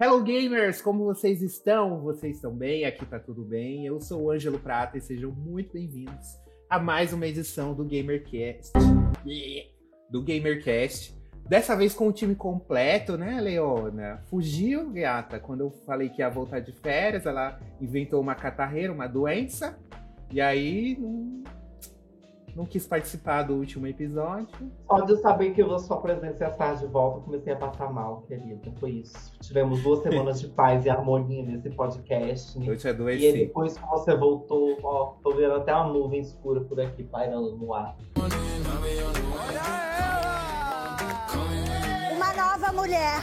Hello gamers, como vocês estão? Vocês estão bem? Aqui tá tudo bem. Eu sou o Ângelo Prata e sejam muito bem-vindos a mais uma edição do GamerCast. Do GamerCast. Dessa vez com o time completo, né, Leona? Fugiu, gata, quando eu falei que ia voltar de férias, ela inventou uma catarreira, uma doença. E aí não, não quis participar do último episódio. Só de saber que a sua presença ia estar de volta, eu comecei a passar mal, querida. Foi isso. Tivemos duas semanas de paz e harmonia nesse podcast. Eu te adoeci. E depois que você voltou, ó, tô vendo até uma nuvem escura por aqui pairando no ar. Uma nova mulher.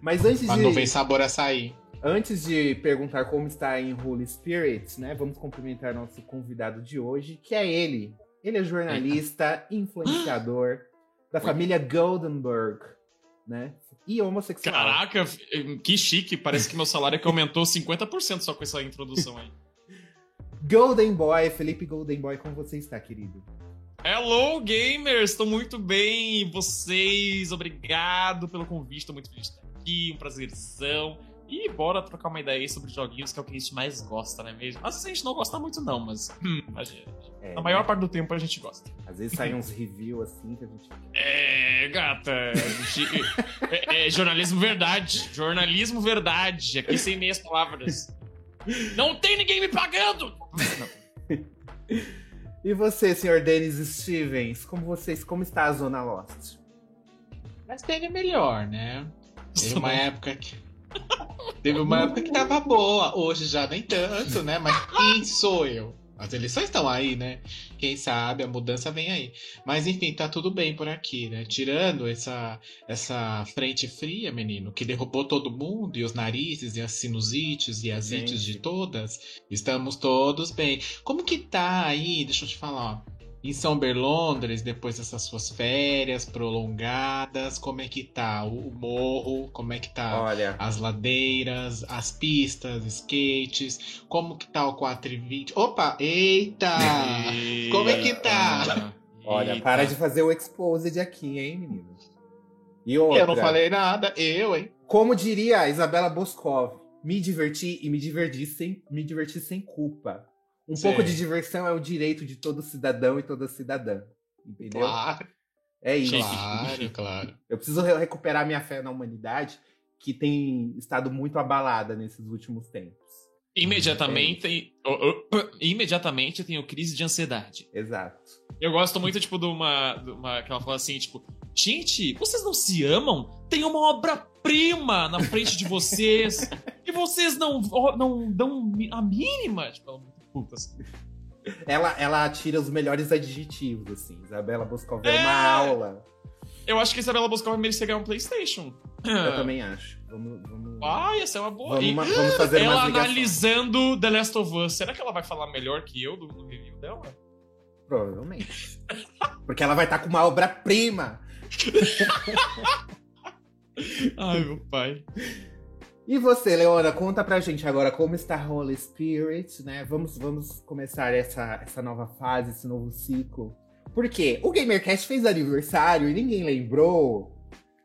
Mas antes Mas de. não vem sabor açaí. Antes de perguntar como está em Holy Spirits, né? Vamos cumprimentar nosso convidado de hoje, que é ele. Ele é jornalista, influenciador da família Goldenberg, né? E homossexual. Caraca, que chique. Parece que meu salário é que aumentou 50% só com essa introdução aí. Golden Boy, Felipe Golden Boy, como você está, querido? Hello, gamers! Estou muito bem. E vocês? Obrigado pelo convite. Estou muito feliz de estar aqui. Um prazerzão. E bora trocar uma ideia aí sobre joguinhos, que é o que a gente mais gosta, não é mesmo? Às vezes a gente não gosta muito, não, mas. Hum, a gente, É, a maior parte do tempo a gente gosta. Às vezes saem uns reviews assim que a gente. É, gata. gente- é, é jornalismo verdade. Jornalismo verdade. Aqui sem meias palavras. Não tem ninguém me pagando! E você, senhor Dennis Stevens, como vocês, como está a Zona Lost? Mas teve melhor, né? Teve uma época que. Teve uma época que tava boa. Hoje já nem tanto, né? Mas quem sou eu? As eleições estão aí, né? Quem sabe a mudança vem aí. Mas enfim, tá tudo bem por aqui, né? Tirando essa, essa frente fria, menino, que derrubou todo mundo, e os narizes, e as sinusites, e as ites de todas, estamos todos bem. Como que tá aí? Deixa eu te falar, ó. Em São Berlondres, depois dessas suas férias prolongadas, como é que tá o morro? Como é que tá Olha, as ladeiras, as pistas, skates? Como que tá o 420? Opa, eita! Como é que tá? olha, Eita. para de fazer o exposed aqui, hein, menino? E outra, Eu não falei nada, eu, hein? como diria a Isabela Boscov, me diverti e me diverti sem, me diverti sem culpa. Um Sim. pouco de diversão é o direito de todo cidadão e toda cidadã. Entendeu? Claro, É isso. claro, claro. Eu preciso re- recuperar minha fé na humanidade, que tem estado muito abalada nesses últimos tempos. Imediatamente, oh, oh, imediatamente eu tenho crise de ansiedade. Exato. Eu gosto muito, tipo, de uma, de uma. Que ela fala assim, tipo, gente, vocês não se amam? Tem uma obra-prima na frente de vocês e vocês não, não dão a mínima. Tipo, é assim. Ela, ela tira os melhores adjetivos, assim. Isabela Boscov é É. uma aula. Eu acho que Isabela Boscov merecia ganhar um PlayStation. Eu também acho. Vamos, vamos, Ah, essa é uma boa. vamos, uma- vamos fazer ela analisando The Last of Us, será que ela vai falar melhor que eu do, do review dela? Provavelmente. Porque ela vai estar com uma obra-prima. Ai, meu pai. E você, Leona, conta pra gente agora como está Holy Spirit, né? Vamos, vamos começar essa, essa nova fase, esse novo ciclo. Por quê? O GamerCast fez aniversário e ninguém lembrou.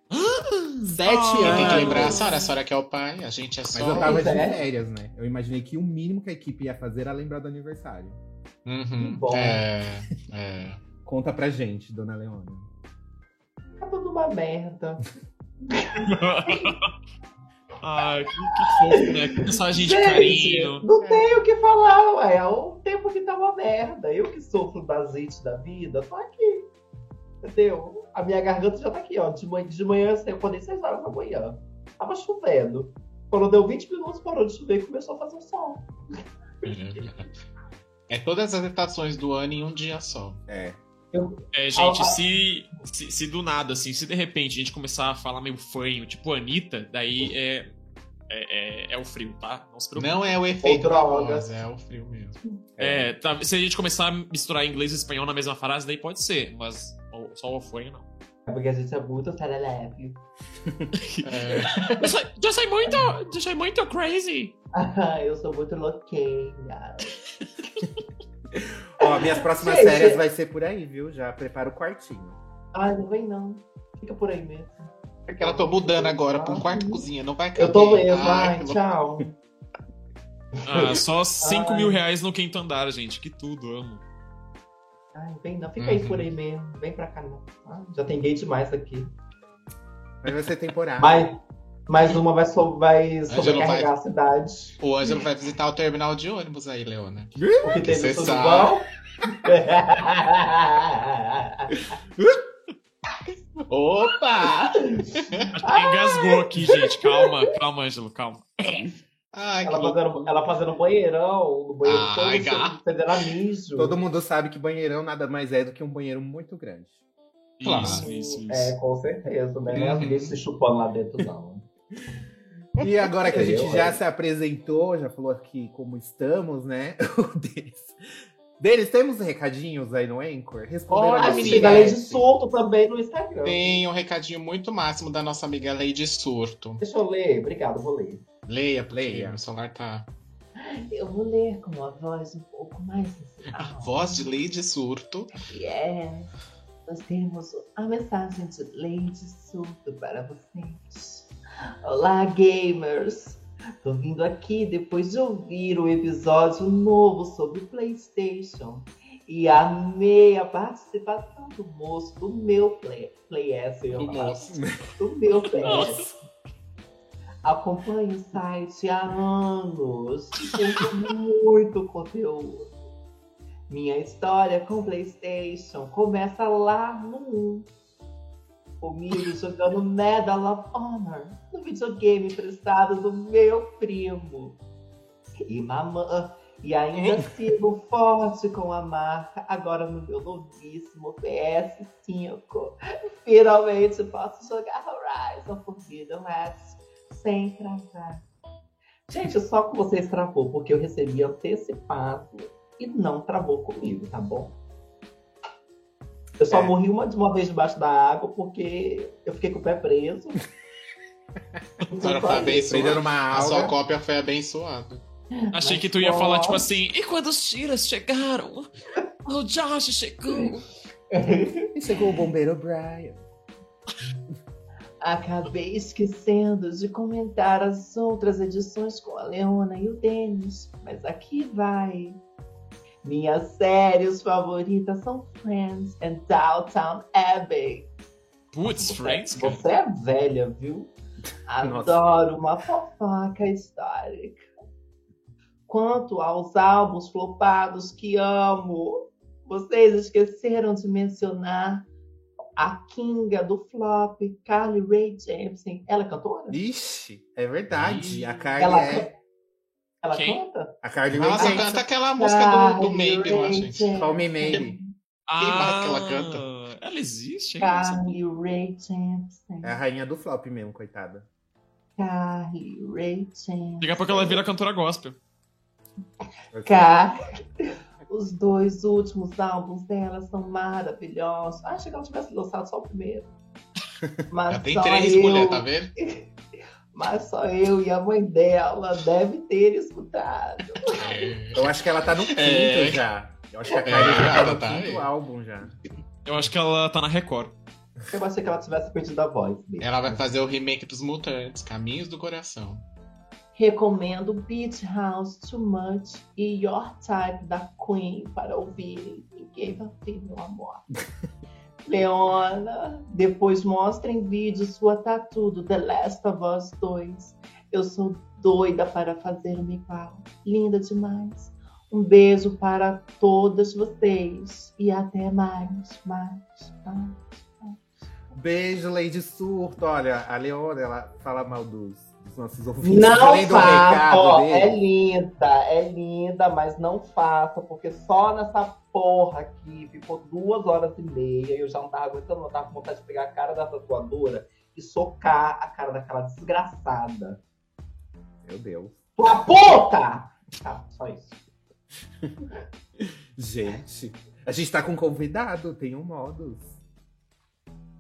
Sete Ah, Quem tem anos. que lembrar a Sara, a Sara que é o pai, a gente é Mas só. eu tava de férias, né? Eu imaginei que o mínimo que a equipe ia fazer era lembrar do aniversário. Uhum, Bom. É, é. Conta pra gente, dona Leona. Tá tudo uma merda. Ai, que, que fofo, né? Que mensagem de carinho. não tenho o que falar, ué. É o tempo que tá uma merda. Eu que sofro das hits da vida, tô aqui. Entendeu? A minha garganta já tá aqui, ó. De manhã, de manhã eu acordei 6 horas da manhã. Tava chovendo. Quando deu 20 minutos, parou de chover e começou a fazer o sol. É todas as estações do ano em um dia só. É. É, gente, Ah, ah. se, se, se do nada, assim, se de repente a gente começar a falar meio fanho, tipo Anitta, daí é, é, é, é o frio, tá? Não se preocupe. Não é o efeito da droga. voz, é o frio mesmo. É, tá, se a gente começar a misturar inglês e espanhol na mesma frase, daí pode ser, mas só o fanho não. É porque a gente é muito serelepe. É, Eu sou, eu sou muito, eu sou muito crazy. eu sou muito louquinha. Ó, minhas próximas Gente. férias vai ser por aí, viu? Já prepara o quartinho. Ai, não vem não. Fica por aí mesmo. Porque ela tô mudando agora pra um quarto cozinha, não vai caber. Eu tô mesmo, Ai, ai, tchau. Ah, só 5 Ai. mil reais no quinto andar, gente. Que tudo, amo. Ai, vem, não, fica aí Uhum. por aí mesmo. Vem pra cá, não. Ah, já tem gay demais aqui. Mas vai ser temporário. Mais, mais uma vai, so, vai sobrecarregar a cidade. O Ângelo vai visitar o terminal de ônibus aí, Leona. O que Cê teve tudo sabe. bom? Opa! Engasgou aqui, gente. Calma, calma, Ângelo, calma. Ai, ela, fazendo, ela fazendo banheirão, no banheiro Ai, todo mijo. Todo mundo sabe que banheirão nada mais é do que um banheiro muito grande. Claro. Isso, isso, isso. É, com certeza, né? Não é as Uhum. gays se chupando lá dentro, não. E agora que a gente Eu, já é. se apresentou, já falou aqui como estamos, né? O deles. Temos recadinhos aí no Anchor? Responderam Olha, A menina. Chat. Surto também no Instagram. Tem um recadinho muito máximo da nossa amiga Lady Surto. Deixa eu ler. Obrigado, vou ler. Leia, Leia. meu celular tá. Eu vou ler com uma voz um pouco mais A voz de Lady Surto. É, nós temos a mensagem de Lady Surto para vocês. Olá, gamers! Tô vindo aqui depois de ouvir o episódio novo sobre o PlayStation e amei a participação do moço do meu Play, play S, Do moço. do meu PS. Nossa. Acompanho o site há anos. Muito conteúdo. Minha história com PlayStation começa lá no 1. Comigo jogando Medal of Honor no videogame emprestado do meu primo. E mamã. E ainda sigo forte com a marca, agora no meu novíssimo PS5. Finalmente posso jogar Horizon Forbidden West sem travar. Gente, só que vocês travou, porque eu recebi antecipado e não travou comigo, tá bom? Eu só É. morri uma, de uma vez debaixo da água porque eu fiquei com o pé preso. A senhora foi abençoada. A sua cópia foi abençoada. Achei Mas que tu ia falar, tipo assim, e quando os tiras chegaram? O Josh chegou. E chegou o bombeiro Brian. Acabei esquecendo de comentar as outras edições com a Leona e o Denis, mas aqui vai. Minhas séries favoritas são Friends and Downtown Abbey. Putz, Friends, Você, cara. você é velha, viu? Adoro uma fofoca histórica. Quanto aos álbuns flopados que amo, vocês esqueceram de mencionar a Kinga do flop, Carly Rae Jepsen. Ela é cantora? Ixi, é verdade. Ih. A Carly Ela, é. Ela Quem? canta? A Carly Rae Nossa, Jepsen. canta aquela música do, do Maybe gente. Jepsen. Call Me Maybe. mais que ela canta? Ah, Ela existe, hein? Carly Rae Jepsen. É a rainha do flop mesmo, coitada. Carly Rae Jepsen. Daqui a pouco ela vira cantora gospel. Cara, os dois últimos álbuns dela são maravilhosos. Acho que ela tivesse lançado só o primeiro. Mas Já tem três eu, mulheres, tá vendo? Mas só eu e a mãe dela deve ter escutado. É. Eu acho que ela tá no quinto É. já. Eu acho que a Carly É, já tá no tá quinto aí. álbum já. Eu acho que ela tá na Record. Eu achei que ela tivesse perdido a voz. mesmo. Ela vai fazer o remake dos Mutantes, Caminhos do Coração. Recomendo Beach House Too Much e Your Type da Queen para ouvirem. Ninguém vai ouvir, meu amor. Leona, depois mostra em vídeo sua tatu do The Last of Us 2. Eu sou doida para fazer uma igual. Linda demais. Um beijo para todas vocês. E até mais, mais, mais. Beijo, Lady Surto. Olha, a Leona, ela fala mal dos nossos ouvintes. Não do faça, é linda, é linda, mas não faça, porque só nessa porra aqui ficou duas horas e meia e eu já não tava aguentando, eu tava com vontade de pegar a cara da tatuadora e socar a cara daquela desgraçada. Meu Deus. Tua puta! Tá, só isso. Gente, a gente tá com um convidado, tem um modus.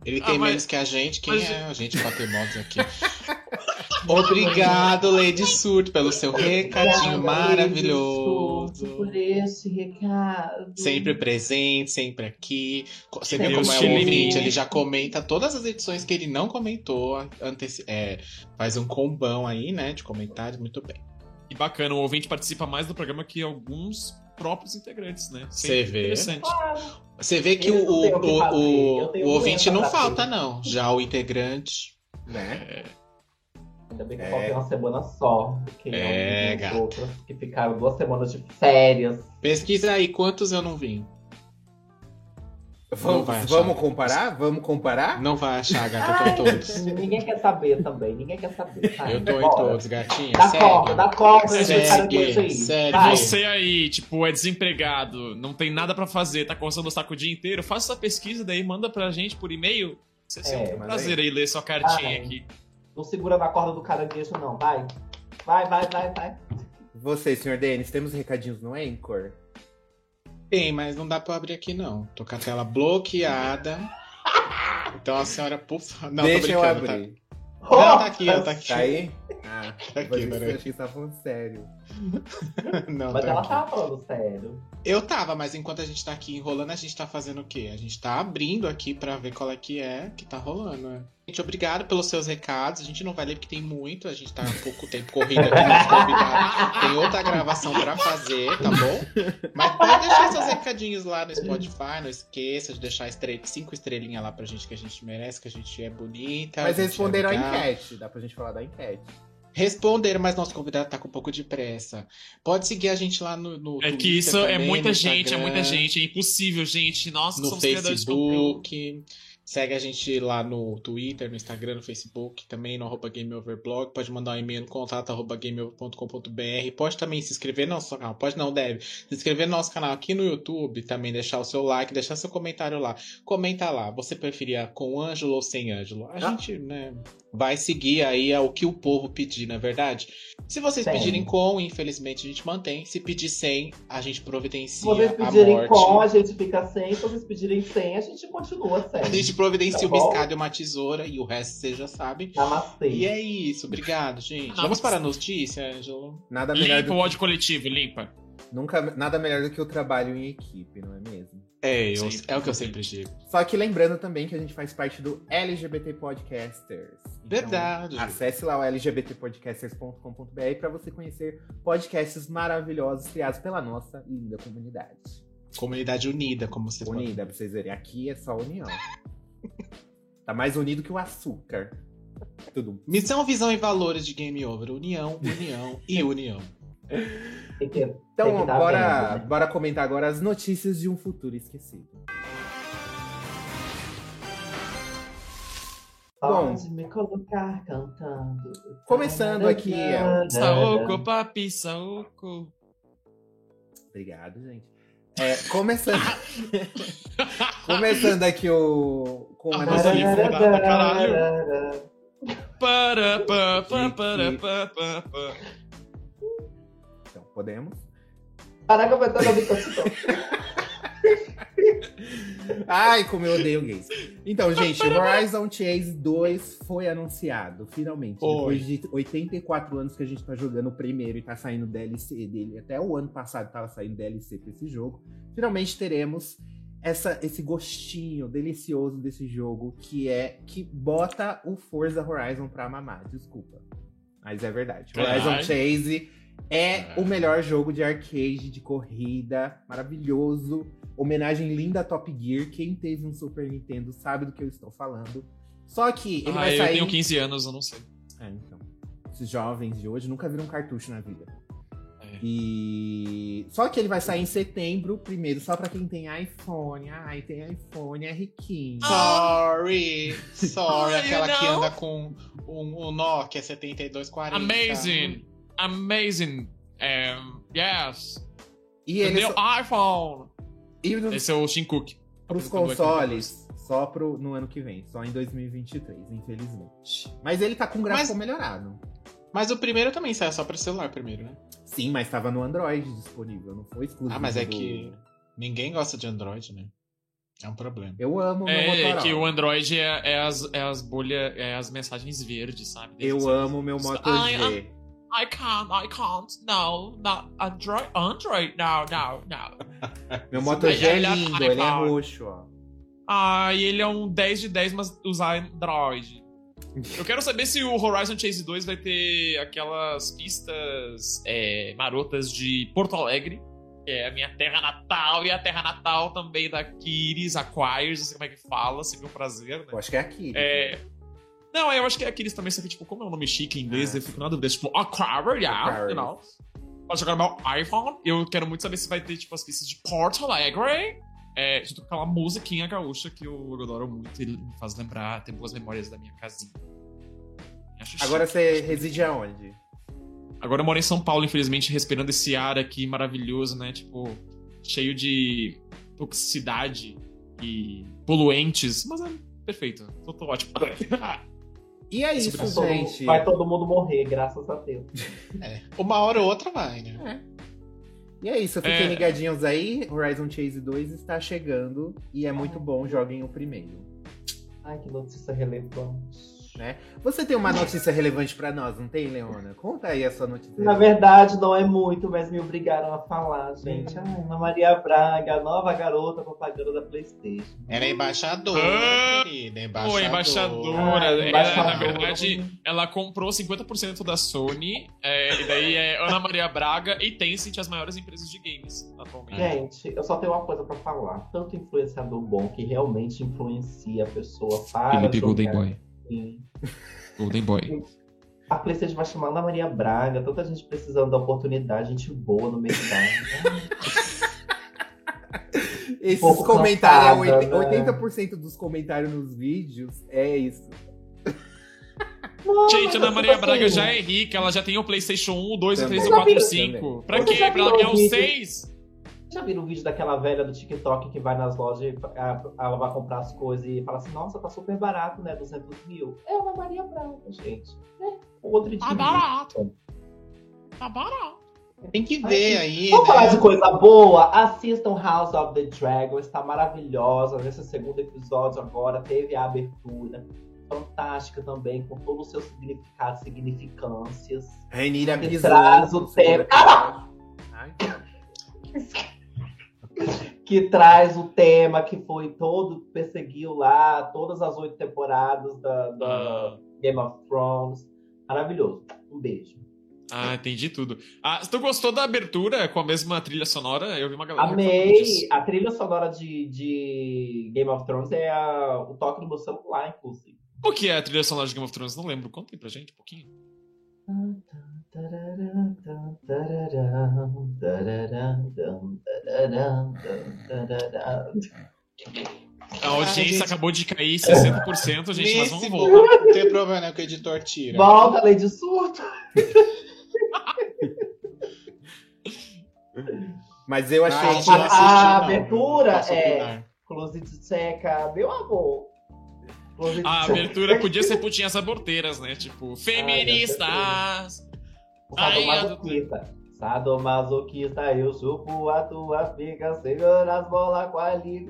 Ele Ah, tem mas- menos que a gente. Quem mas- é a gente modos aqui? Obrigado, Lady Surto, pelo seu recadinho Obrigada, maravilhoso. por este recado. Sempre presente, sempre aqui. Você vê como é o ouvinte, ele já comenta todas as edições que ele não comentou. anteci- é, faz um combão aí, né, de comentários, muito bem. E bacana, o ouvinte participa mais do programa que alguns próprios integrantes, né? Você vê. Interessante. Claro. Você vê que Eu o, o que o, o, ouvinte não falta, não. Já o integrante. Né? Ainda bem que É. faltei uma semana só. Porque É, gata. que ficaram duas semanas de férias. Pesquisa aí quantos eu não vi. Vamos, vamos comparar? Vamos comparar? Não vai achar, gata, eu tô em todos. Ninguém quer saber também. Ninguém quer saber. Sabe? Eu tô em todos, gatinha. Dá corda, Segue. dá corda Segue, caranguejo aí. segue. Vai. Você aí, tipo, é desempregado, não tem nada pra fazer, tá coçando o saco o dia inteiro, faça essa pesquisa daí, manda pra gente por e-mail. Vai ser É, um prazer aí ler sua cartinha aqui. Não segura na corda do caranguejo, não. Vai. Vai, vai, vai, vai. Você, senhor Denis, temos recadinhos no Anchor? Tem, mas não dá pra abrir aqui, não. Tô com a tela bloqueada. Então a senhora, por favor. Não, Deixa eu tá? abrir. Não, tá aqui, ó, tá aqui. Tá aí? Ah, Tá aqui, isso eu peraí. achei que você tá falando sério. Não, Mas tá ela aqui. tava falando sério. Eu tava, mas enquanto a gente tá aqui enrolando, a gente tá fazendo o quê? A gente tá abrindo aqui pra ver qual é que é que tá rolando, né? Gente, obrigado pelos seus recados. A gente não vai ler porque tem muito, a gente tá um pouco tempo corrido aqui nos convidados. Tem outra gravação pra fazer, tá bom? Mas pode deixar seus recadinhos lá no Spotify, não esqueça de deixar estre... cinco estrelinhas lá pra gente que a gente merece, que a gente é bonita. Mas a é responderam a legal. enquete. Dá pra gente falar da enquete. Responderam, mas nosso convidado tá com um pouco de pressa. Pode seguir a gente lá no, no É Twitter que isso é também, muita no gente, é Instagram. muita gente, é impossível, gente. Nossa, no somos criadores de conteúdo. Segue a gente lá no Twitter, no Instagram, no Facebook, também no arroba GameOverblog. Pode mandar um e-mail no contato arroba gameover.com.br. Pode também se inscrever no nosso canal. Pode não, deve. Se inscrever no nosso canal aqui no YouTube, também deixar o seu like, deixar seu comentário lá. Comenta lá. Você preferia com Ângelo ou sem Ângelo? A Ah. gente, né, vai seguir aí o que o povo pedir, não é verdade? Se vocês Sim. pedirem com, infelizmente a gente mantém. Se pedir sem, a gente providencia Se vocês pedirem com, a gente fica sem. Se vocês pedirem sem, a gente continua sem. A gente providencia Tá uma escada e uma tesoura e o resto você já sabe. Namastê. E é isso, obrigado, gente. Namastê. Vamos para a notícia, Ângelo? Nada melhor, Limpa do o ódio coletivo, limpa. Nunca, nada melhor do que o trabalho em equipe, não é mesmo? É, eu- é o que eu sempre digo. Só que lembrando também que a gente faz parte do LGBT Podcasters. Então, Verdade. Acesse lá o lgbtpodcasters.com.br para você conhecer podcasts maravilhosos criados pela nossa linda comunidade. Comunidade unida, como vocês podem Unida, pra vocês verem. Aqui é só união. tá mais unido que o açúcar. Tudo. Missão, visão e valores de Game Over. União, união e união. Tem que- tem Então, bora, vendo, né? bora comentar agora as notícias de um futuro esquecido. Bom. Pode me colocar cantando. Começando aqui. Saoko, papi, saoko. Obrigado, gente. É, começando. começando aqui o. Com A a música notícia. ali foi pra caralho. Tararara. Para, pa, pa, Que- para, pa, pa, pa. Então, podemos? Caraca, vai estar na habitação. Ai, como eu odeio gays. Então, gente, Horizon Chase 2 foi anunciado, finalmente. Foi. Depois de 84 anos que a gente tá jogando o primeiro e tá saindo DLC dele. Até o ano passado tava saindo DLC pra esse jogo. Finalmente teremos essa, esse gostinho delicioso desse jogo, que é que bota o Forza Horizon pra mamar. Desculpa. Mas é verdade. Horizon Verdade. Chase é É. o melhor jogo de arcade, de corrida, maravilhoso. Homenagem linda a Top Gear. Quem teve um Super Nintendo sabe do que eu estou falando. Só que ele Ah, vai eu sair. tenho 15 anos, eu não sei. É, então. Esses jovens de hoje nunca viram um cartucho na vida. É. E. Só que ele vai sair em setembro, primeiro, só pra quem tem iPhone. Ai, tem iPhone, é riquinho. Sorry, sorry, Ah, aquela que anda com um, um Nokia 7240. Amazing! Amazing! Um, yes! E The ele new só... iPhone! E nos- Esse é o Shin Cook. apresentador aqui. consoles, só pro, no ano que vem. Só em 2023, infelizmente. Mas ele tá com gráfico melhorado. Mas o primeiro também sai só pra celular primeiro, né? Sim, mas tava no Android disponível, não foi exclusivo. Ah, mas é do- que ninguém gosta de Android, né? É um problema. Eu amo o meu É, Motorola. que o Android é, é as, é as bolhas, é as mensagens verdes, sabe? Eu amo o meu Moto Ai, G. I can't, I can't. No, not Android. Android? No, no, no. Meu Moto G é Ele é lindo, ele é roxo, ó. Ah, e ele é um 10 de 10, mas usar Android. Eu quero saber se o Horizon Chase 2 vai ter aquelas pistas é, marotas de Porto Alegre, que é a minha terra natal, e a terra natal também da Kiris Acquires, não sei como é que fala, se meu prazer, né? Eu acho que é aqui. É... Não, eu acho que é Aquiles também, só que, tipo, como é um nome chique em inglês, Ah, eu fico na dúvida. Tipo, Aquarius, yeah, you know. Pode jogar meu iPhone. Eu quero muito saber se vai ter, tipo, as pistas de Porto Alegre. É, junto com aquela musiquinha gaúcha que eu adoro muito. Ele me faz lembrar, tem boas memórias da minha casinha. Acho Agora chique. você reside aonde? Agora eu moro em São Paulo, infelizmente, respirando esse ar aqui maravilhoso, né? Tipo, cheio de toxicidade e poluentes. Mas é perfeito. Tô, tô ótimo. E é isso, Vai Todo- gente. Vai todo mundo morrer, graças a Deus. É. Uma hora ou outra vai, né? E é isso, fiquem É. ligadinhos aí. Horizon Chase 2 está chegando e é muito bom, joguem o primeiro. Ai, que notícia relevante. Você tem uma notícia relevante pra nós, não tem, Leona? Conta aí a sua notícia. Na verdade, não é muito, mas me obrigaram a falar, gente. Hum. Ai, Ana Maria Braga, a nova garota propaganda da Playstation. Ela é embaixadora, Ah, querida. Ô, Embaixadora. embaixadora. Ai, Ela, embaixadora. na verdade, ela comprou 50% da Sony. é, e daí é Ana Maria Braga e Tencent, as maiores empresas de games atualmente. Gente, eu só tenho uma coisa pra falar. Tanto influenciador bom que realmente influencia a pessoa para Felipe jogar. Golden Boy. Sim. Golden Boy. A Playstation vai chamar Ana Maria Braga, tanta gente precisando da oportunidade, gente boa no mercado. Esses pouco comentários, cansada, é oit- né? 80% dos comentários nos vídeos é isso. Não, Gente, mas Ana tipo Maria assim, Braga já é rica, ela já tem o PlayStation 1, o 2, o 3, o Também. 4, o Já 5. Pra Você quê? Pra ela ganhar o os vídeo? 6? Já viram o vídeo daquela velha do TikTok que vai nas lojas ela vai comprar as coisas e fala assim, nossa, tá super barato, né? 200 mil. É Ana Maria Braga, gente. É outro dia. Tá barato. Tá barato. Tem que ver aí, Vamos né? falar de coisa boa? Assistam House of the Dragon, está maravilhosa. Nesse segundo episódio agora teve a abertura. Fantástica também, com todos os seus significados, significâncias. Rainira Bisou. traz o tema. episódio. Ai, Que traz o tema que foi todo, perseguiu lá, todas as oito temporadas da, da. Game of Thrones. Maravilhoso. Um beijo. Ah, entendi tudo. Ah, tu gostou da abertura com a mesma trilha sonora? Eu vi uma galera Amei. disso. A trilha sonora de, de Game of Thrones é a- o toque do meu celular, inclusive. O que é a trilha sonora de Game of Thrones? Não lembro. Conta aí pra gente um pouquinho. A audiência acabou de cair 60%, gente, mas vamos voltar. Não tem problema né, que o editor tira. Volta, lei de surto. Mas eu achei Ah, que. A- a abertura é- opinar. Close de seca, meu amor. Close de A abertura podia ser putinhas aborteiras, né? Tipo, feministas. Sadomasoquista. Sadomasoquista, eu chupo a tua fica, segura as bolas com a. Gente.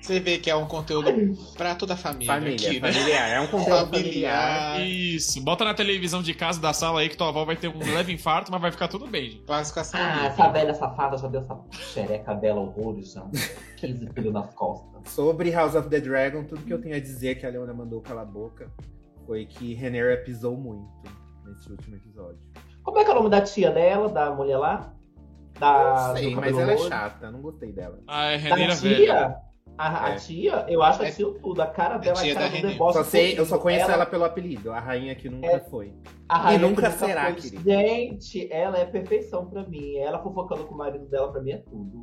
Você vê que é um conteúdo pra toda a família. Família, aqui, né? familiar. É um conteúdo familiar. Isso, bota na televisão de casa da sala aí que tua avó vai ter um leve infarto, mas vai ficar tudo bem, gente. Classificação. Ah, essa velha safada já deu essa xereca dela horrores já. 15 filhos nas costas. Sobre House of the Dragon, tudo que eu tenho a dizer que a Leona mandou cala a boca foi que Renera pisou muito nesse último episódio. Como é que é o nome da tia dela, da mulher lá? Da, Não sei, mas ela é chata, não gostei dela. Ah, é Da Reneira velha. tia? A, a É. tia? Eu acho a É- tia tudo. A cara dela tia é a cara da do deboche. Só sei, eu só conheço ela, pelo apelido, a rainha que nunca É. foi. A rainha E nunca que será, foi. querido. Gente, ela é perfeição pra mim. Ela fofocando com o marido dela, pra mim, é tudo.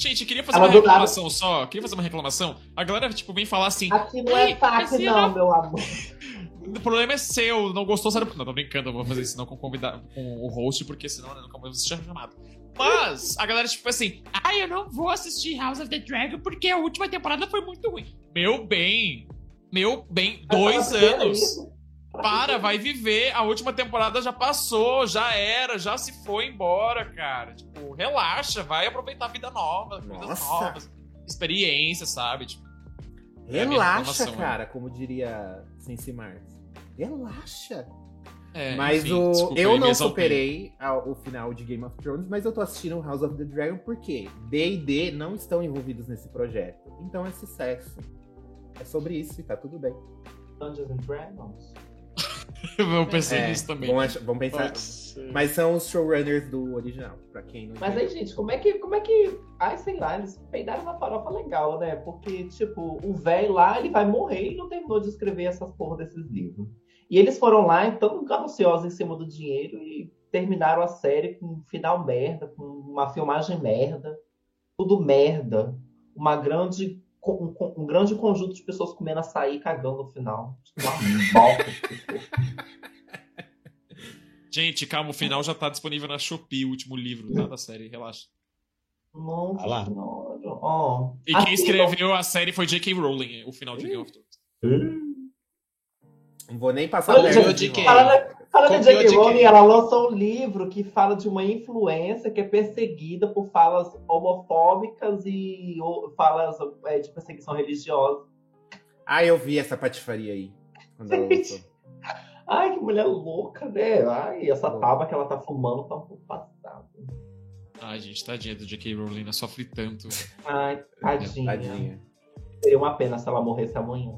Gente, queria fazer Ela uma nada- reclamação só. Queria fazer uma reclamação. A galera, tipo, vem falar assim. Aqui não é mas não, ela- meu amor. O problema é seu, não gostou, sabe? Não, tô brincando, eu vou fazer isso não com, o convida- com o host, porque senão né, nunca mais você ser chamado. Mas a galera, tipo assim, ai, eu não vou assistir House of the Dragon porque a última temporada foi muito ruim. Meu bem, meu bem, dois anos. Para, vai viver. A última temporada já passou, já era, já se foi embora, cara. Tipo, relaxa, vai aproveitar a vida nova, coisas Nossa. novas, experiência, sabe? Tipo, É Relaxa, né? cara, como diria Sensi Marx. Relaxa. É, mas enfim, o, desculpa eu não superei a- o final de Game of Thrones, mas eu tô assistindo House of the Dragon porque D e D não estão envolvidos nesse projeto. Então é sucesso. É sobre isso e tá tudo bem. Dungeons and Dragons. Eu pensei É, nisso também. Vamos, vamos pensar. Pode ser. Mas são os showrunners do original, pra quem não Mas aí, gente, como é que. Como é que. Ai, sei lá, eles peidaram uma farofa legal, né? Porque, tipo, o velho lá, ele vai morrer e não terminou de escrever essas porra desses livros. E eles foram lá, então, gananciosos em cima do dinheiro e terminaram a série com um final merda, com uma filmagem merda, tudo merda. Uma grande. Um, um- grande conjunto de pessoas comendo açaí e cagando no final. Tipo, uma bosta. Gente, calma, o final já tá disponível na Shopee, o último livro tá, da série, relaxa. Nossa Ah lá. Ó. E quem Assim, escreveu a série foi J.K. Rowling, o final de Game of Thrones. Não vou nem passar perto gente, de quem? Falando, falando de J.K. de Rowling, ela lançou um livro que fala de uma influência que é perseguida por falas homofóbicas e falas é, de perseguição religiosa. Ah, eu vi essa patifaria aí. Ai, que mulher louca, né? Ai, essa taba que ela tá fumando tá um pouco passada. Ai, gente, tadinha do J.K. Rowling, ela sofre tanto. Ai, tadinha. Tadinha. Seria uma pena se ela morresse amanhã.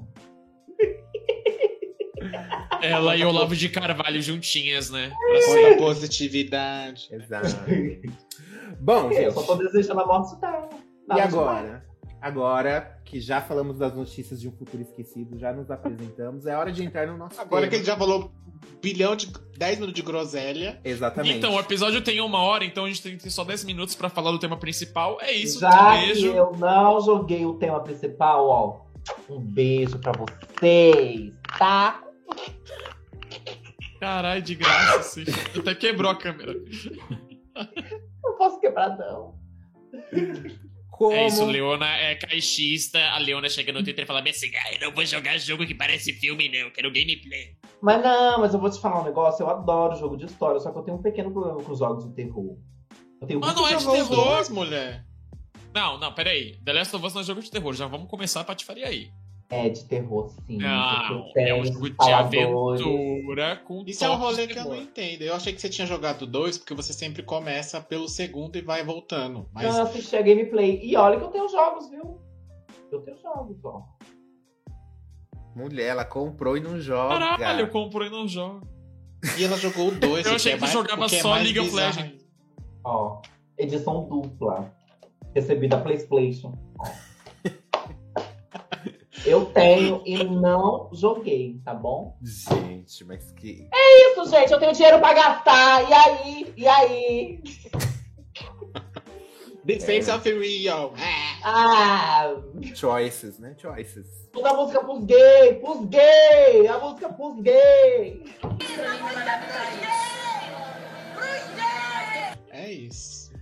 Ela e Olavo de Carvalho juntinhas, né? Pra Com sempre. essa positividade. Exato. Bom, Eu só tô gente. desejando a morte dela. E agora? Agora que já falamos das notícias de um futuro esquecido, já nos apresentamos, é hora de entrar no nosso Agora tema. que ele já falou bilhão de 10 minutos de groselha. Exatamente. Então, o episódio tem uma hora, então a gente tem só 10 minutos pra falar do tema principal. É isso, Já um beijo. que eu não joguei o tema principal, ó. Um beijo pra vocês, tá? Caralho, de graça, assim. Até quebrou a câmera. Não posso quebrar, não. Como... É isso, Leona é caixista. A Leona chega no Twitter e fala bem assim: ah, eu não vou jogar jogo que parece filme, não. Eu quero gameplay. Mas não, mas eu vou te falar um negócio. Eu adoro jogo de história, só que eu tenho um pequeno problema com os jogos de terror. Eu tenho Mas não é de terror. mulher. Não, não, peraí. The Last of Us não é jogo de terror. Já vamos começar a patifaria aí. É de terror, sim. Não, porque é um jogo de aventura com Isso é um rolê que eu não entendo. Eu achei que você tinha jogado dois, porque você sempre começa pelo segundo e vai voltando. Mas Não, eu assisti a gameplay. E olha que eu tenho jogos, viu? Eu tenho jogos, ó. Mulher, ela comprou e não joga. Caralho, eu compro e não jogo. E ela jogou dois. Eu achei é que tu mais- jogava é só mais League of Legends. Ó. Edição dupla. Recebi da PlayStation. Ó. Eu tenho e não joguei, tá bom? Gente, mas que. Isso, gente, eu tenho dinheiro pra gastar. E aí? E aí? Defense É. of Real. Ah, Choices, né? Choices. toda a música pros gays, pros gays, a música pros gays. É isso.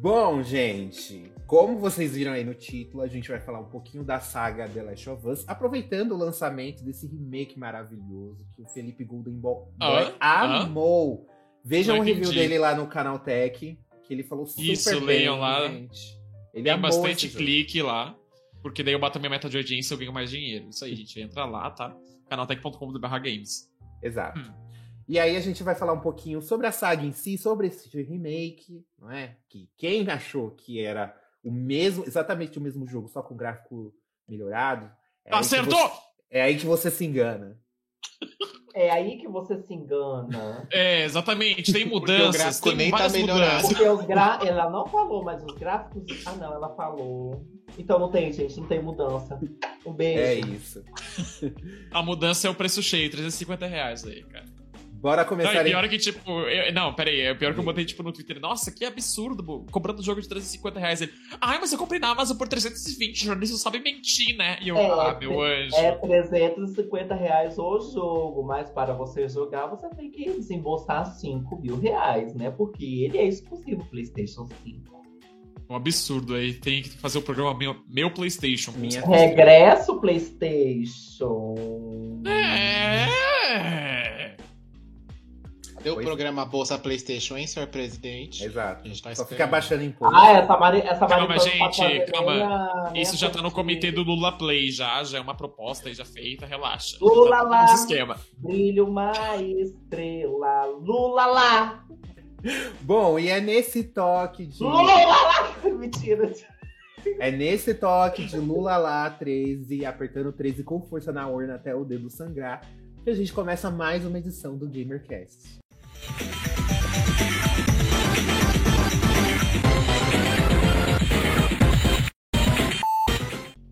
Bom, gente, como vocês viram aí no título, a gente vai falar um pouquinho da saga The Last of Us, aproveitando o lançamento desse remake maravilhoso que o Felipe Golden Bo- Boy Ah, amou. Vejam Não o review entendi. dele lá no canal Tech, que ele falou super Isso, bem, leiam lá. gente. Ele Tem bastante jogo. clique lá. Porque daí eu bato a minha meta de audiência e eu ganho mais dinheiro. Isso aí, gente. Entra lá, tá? canaltech.com.br games. Exato. Hum. E aí a gente vai falar um pouquinho sobre a saga em si, sobre esse remake, não é? Que quem achou que era o mesmo, exatamente o mesmo jogo, só com gráfico melhorado, é aí Acertou! você- é aí que você se engana. É aí que você se engana. É, exatamente. Tem Porque o mudanças. gráfico Tem nem tá várias melhorado. mudanças. Porque os gra... ela não falou, mas os gráficos. Ah, não, ela falou. Então não tem, gente, não tem mudança. Um beijo. É isso. A mudança é o preço cheio, 350 reais aí, cara. Bora Não, começar e em- pior que, tipo, eu- não, pera aí, é pior que eu botei, tipo, no Twitter, nossa, que absurdo, bo, comprando um jogo de 350 reais. Ele, ai, mas eu comprei na Amazon por 320, jornalista sabe mentir, né? E eu, É, ah, meu anjo. É 350 reais o jogo, mas para você jogar, você tem que desembolsar 5 mil reais, né? Porque ele é exclusivo PlayStation 5. Um absurdo aí, tem que fazer o programa meu, meu PlayStation. Minha- Regresso PlayStation. Deu depois. programa Bolsa PlayStation, hein, senhor presidente? Exato. A gente tá Só esperando. fica baixando imposto. Ah, essa Mari, essa Mari Calma, gente, calma. Isso já tá no comitê do Lula Play, já. Já é uma proposta aí já feita, relaxa. Lula tá lá. esquema. Brilha uma estrela, Lula lá! Bom, e é nesse toque de. Lula lá! Mentira. É nesse toque de Lula lá 13, apertando 13 com força na urna até o dedo sangrar, que a gente começa mais uma edição do GamerCast.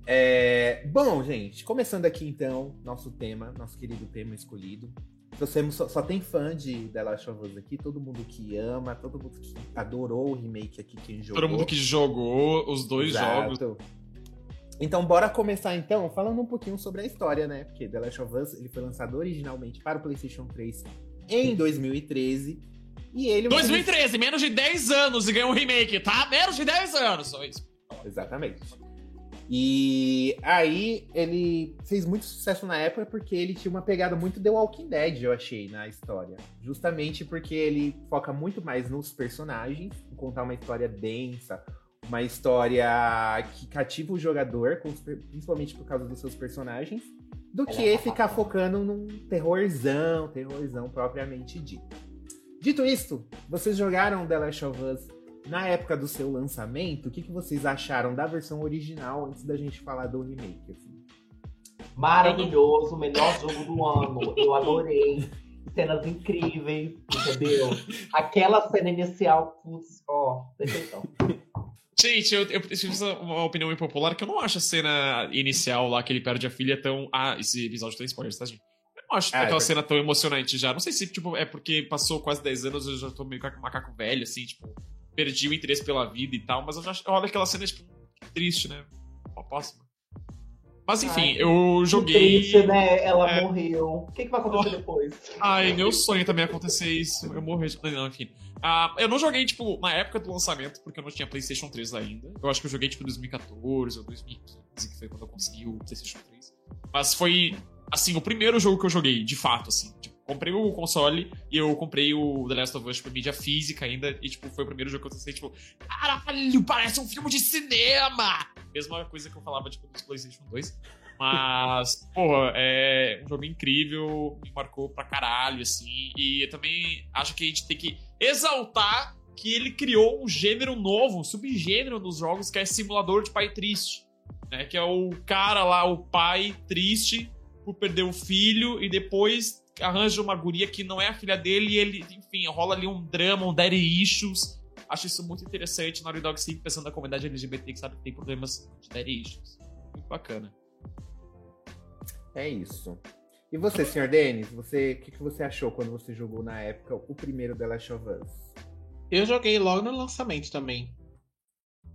É, bom, gente, começando aqui então, nosso tema, nosso querido tema escolhido. Trouxemos, só, só tem fã de The Last of Us aqui, todo mundo que ama, todo mundo que adorou o remake aqui, quem jogou. Todo mundo que jogou os dois jogos. Exato. Então, bora começar então falando um pouquinho sobre a história, né? Porque The Last of Us ele foi lançado originalmente para o PlayStation 3 em 2013. E ele. 2013, menos de 10 anos e ganhou um remake, tá? Menos de 10 anos, só isso. Exatamente. E aí ele fez muito sucesso na época porque ele tinha uma pegada muito The Walking Dead, eu achei, na história. Justamente porque ele foca muito mais nos personagens, em contar uma história densa, uma história que cativa o jogador, principalmente por causa dos seus personagens, do que ficar focando num terrorzão, terrorzão propriamente dito. Dito isto, vocês jogaram The Last of Us na época do seu lançamento? O que, que vocês acharam da versão original antes da gente falar do remake? assim? Maravilhoso, melhor jogo do ano. Eu adorei. Cenas incríveis, entendeu? Aquela cena inicial, putz, ó, perfeição. Gente, eu, eu preciso fazer uma opinião impopular que eu não acho a cena inicial lá que ele perde a filha tão. Ah, esse episódio tem spoilers, tá, gente? Eu não acho Ah, aquela é cena tão emocionante já. Não sei se, tipo, é porque passou quase 10 anos eu já tô meio macaco velho, assim, tipo, perdi o interesse pela vida e tal, mas eu já eu olho aquela cena, tipo, triste, né? Ó, próxima. Mas enfim, Ai, eu joguei. triste, né? Ela É. morreu. O que, que vai acontecer depois? Ai, meu sonho também acontecer isso. Eu morri de não, enfim. Ah, eu não joguei, tipo, na época do lançamento, porque eu não tinha PlayStation 3 ainda. Eu acho que eu joguei, tipo, em 2014 ou 2015, que foi quando eu consegui o PlayStation 3. Mas foi, assim, o primeiro jogo que eu joguei, de fato, assim. Tipo, comprei o console e eu comprei o The Last of Us, tipo, mídia física ainda. E, tipo, foi o primeiro jogo que eu testei, tipo, caralho, parece um filme de cinema! Mesma coisa que eu falava, tipo, do PlayStation 2. Mas, porra, é um jogo incrível, me marcou pra caralho, assim. E eu também acho que a gente tem que exaltar que ele criou um gênero novo, um subgênero dos jogos, que é simulador de pai triste. Né? Que é o cara lá, o pai triste por perder o filho e depois arranja uma guria que não é a filha dele e ele, enfim, rola ali um drama, um daddy issues. Acho isso muito interessante. Naughty Dog sempre pensando na comunidade LGBT que sabe que tem problemas de daddy issues. Muito bacana. É isso. E você, Sr. Denis, você, o que, que você achou quando você jogou na época o primeiro The Last of Us? Eu joguei logo no lançamento também.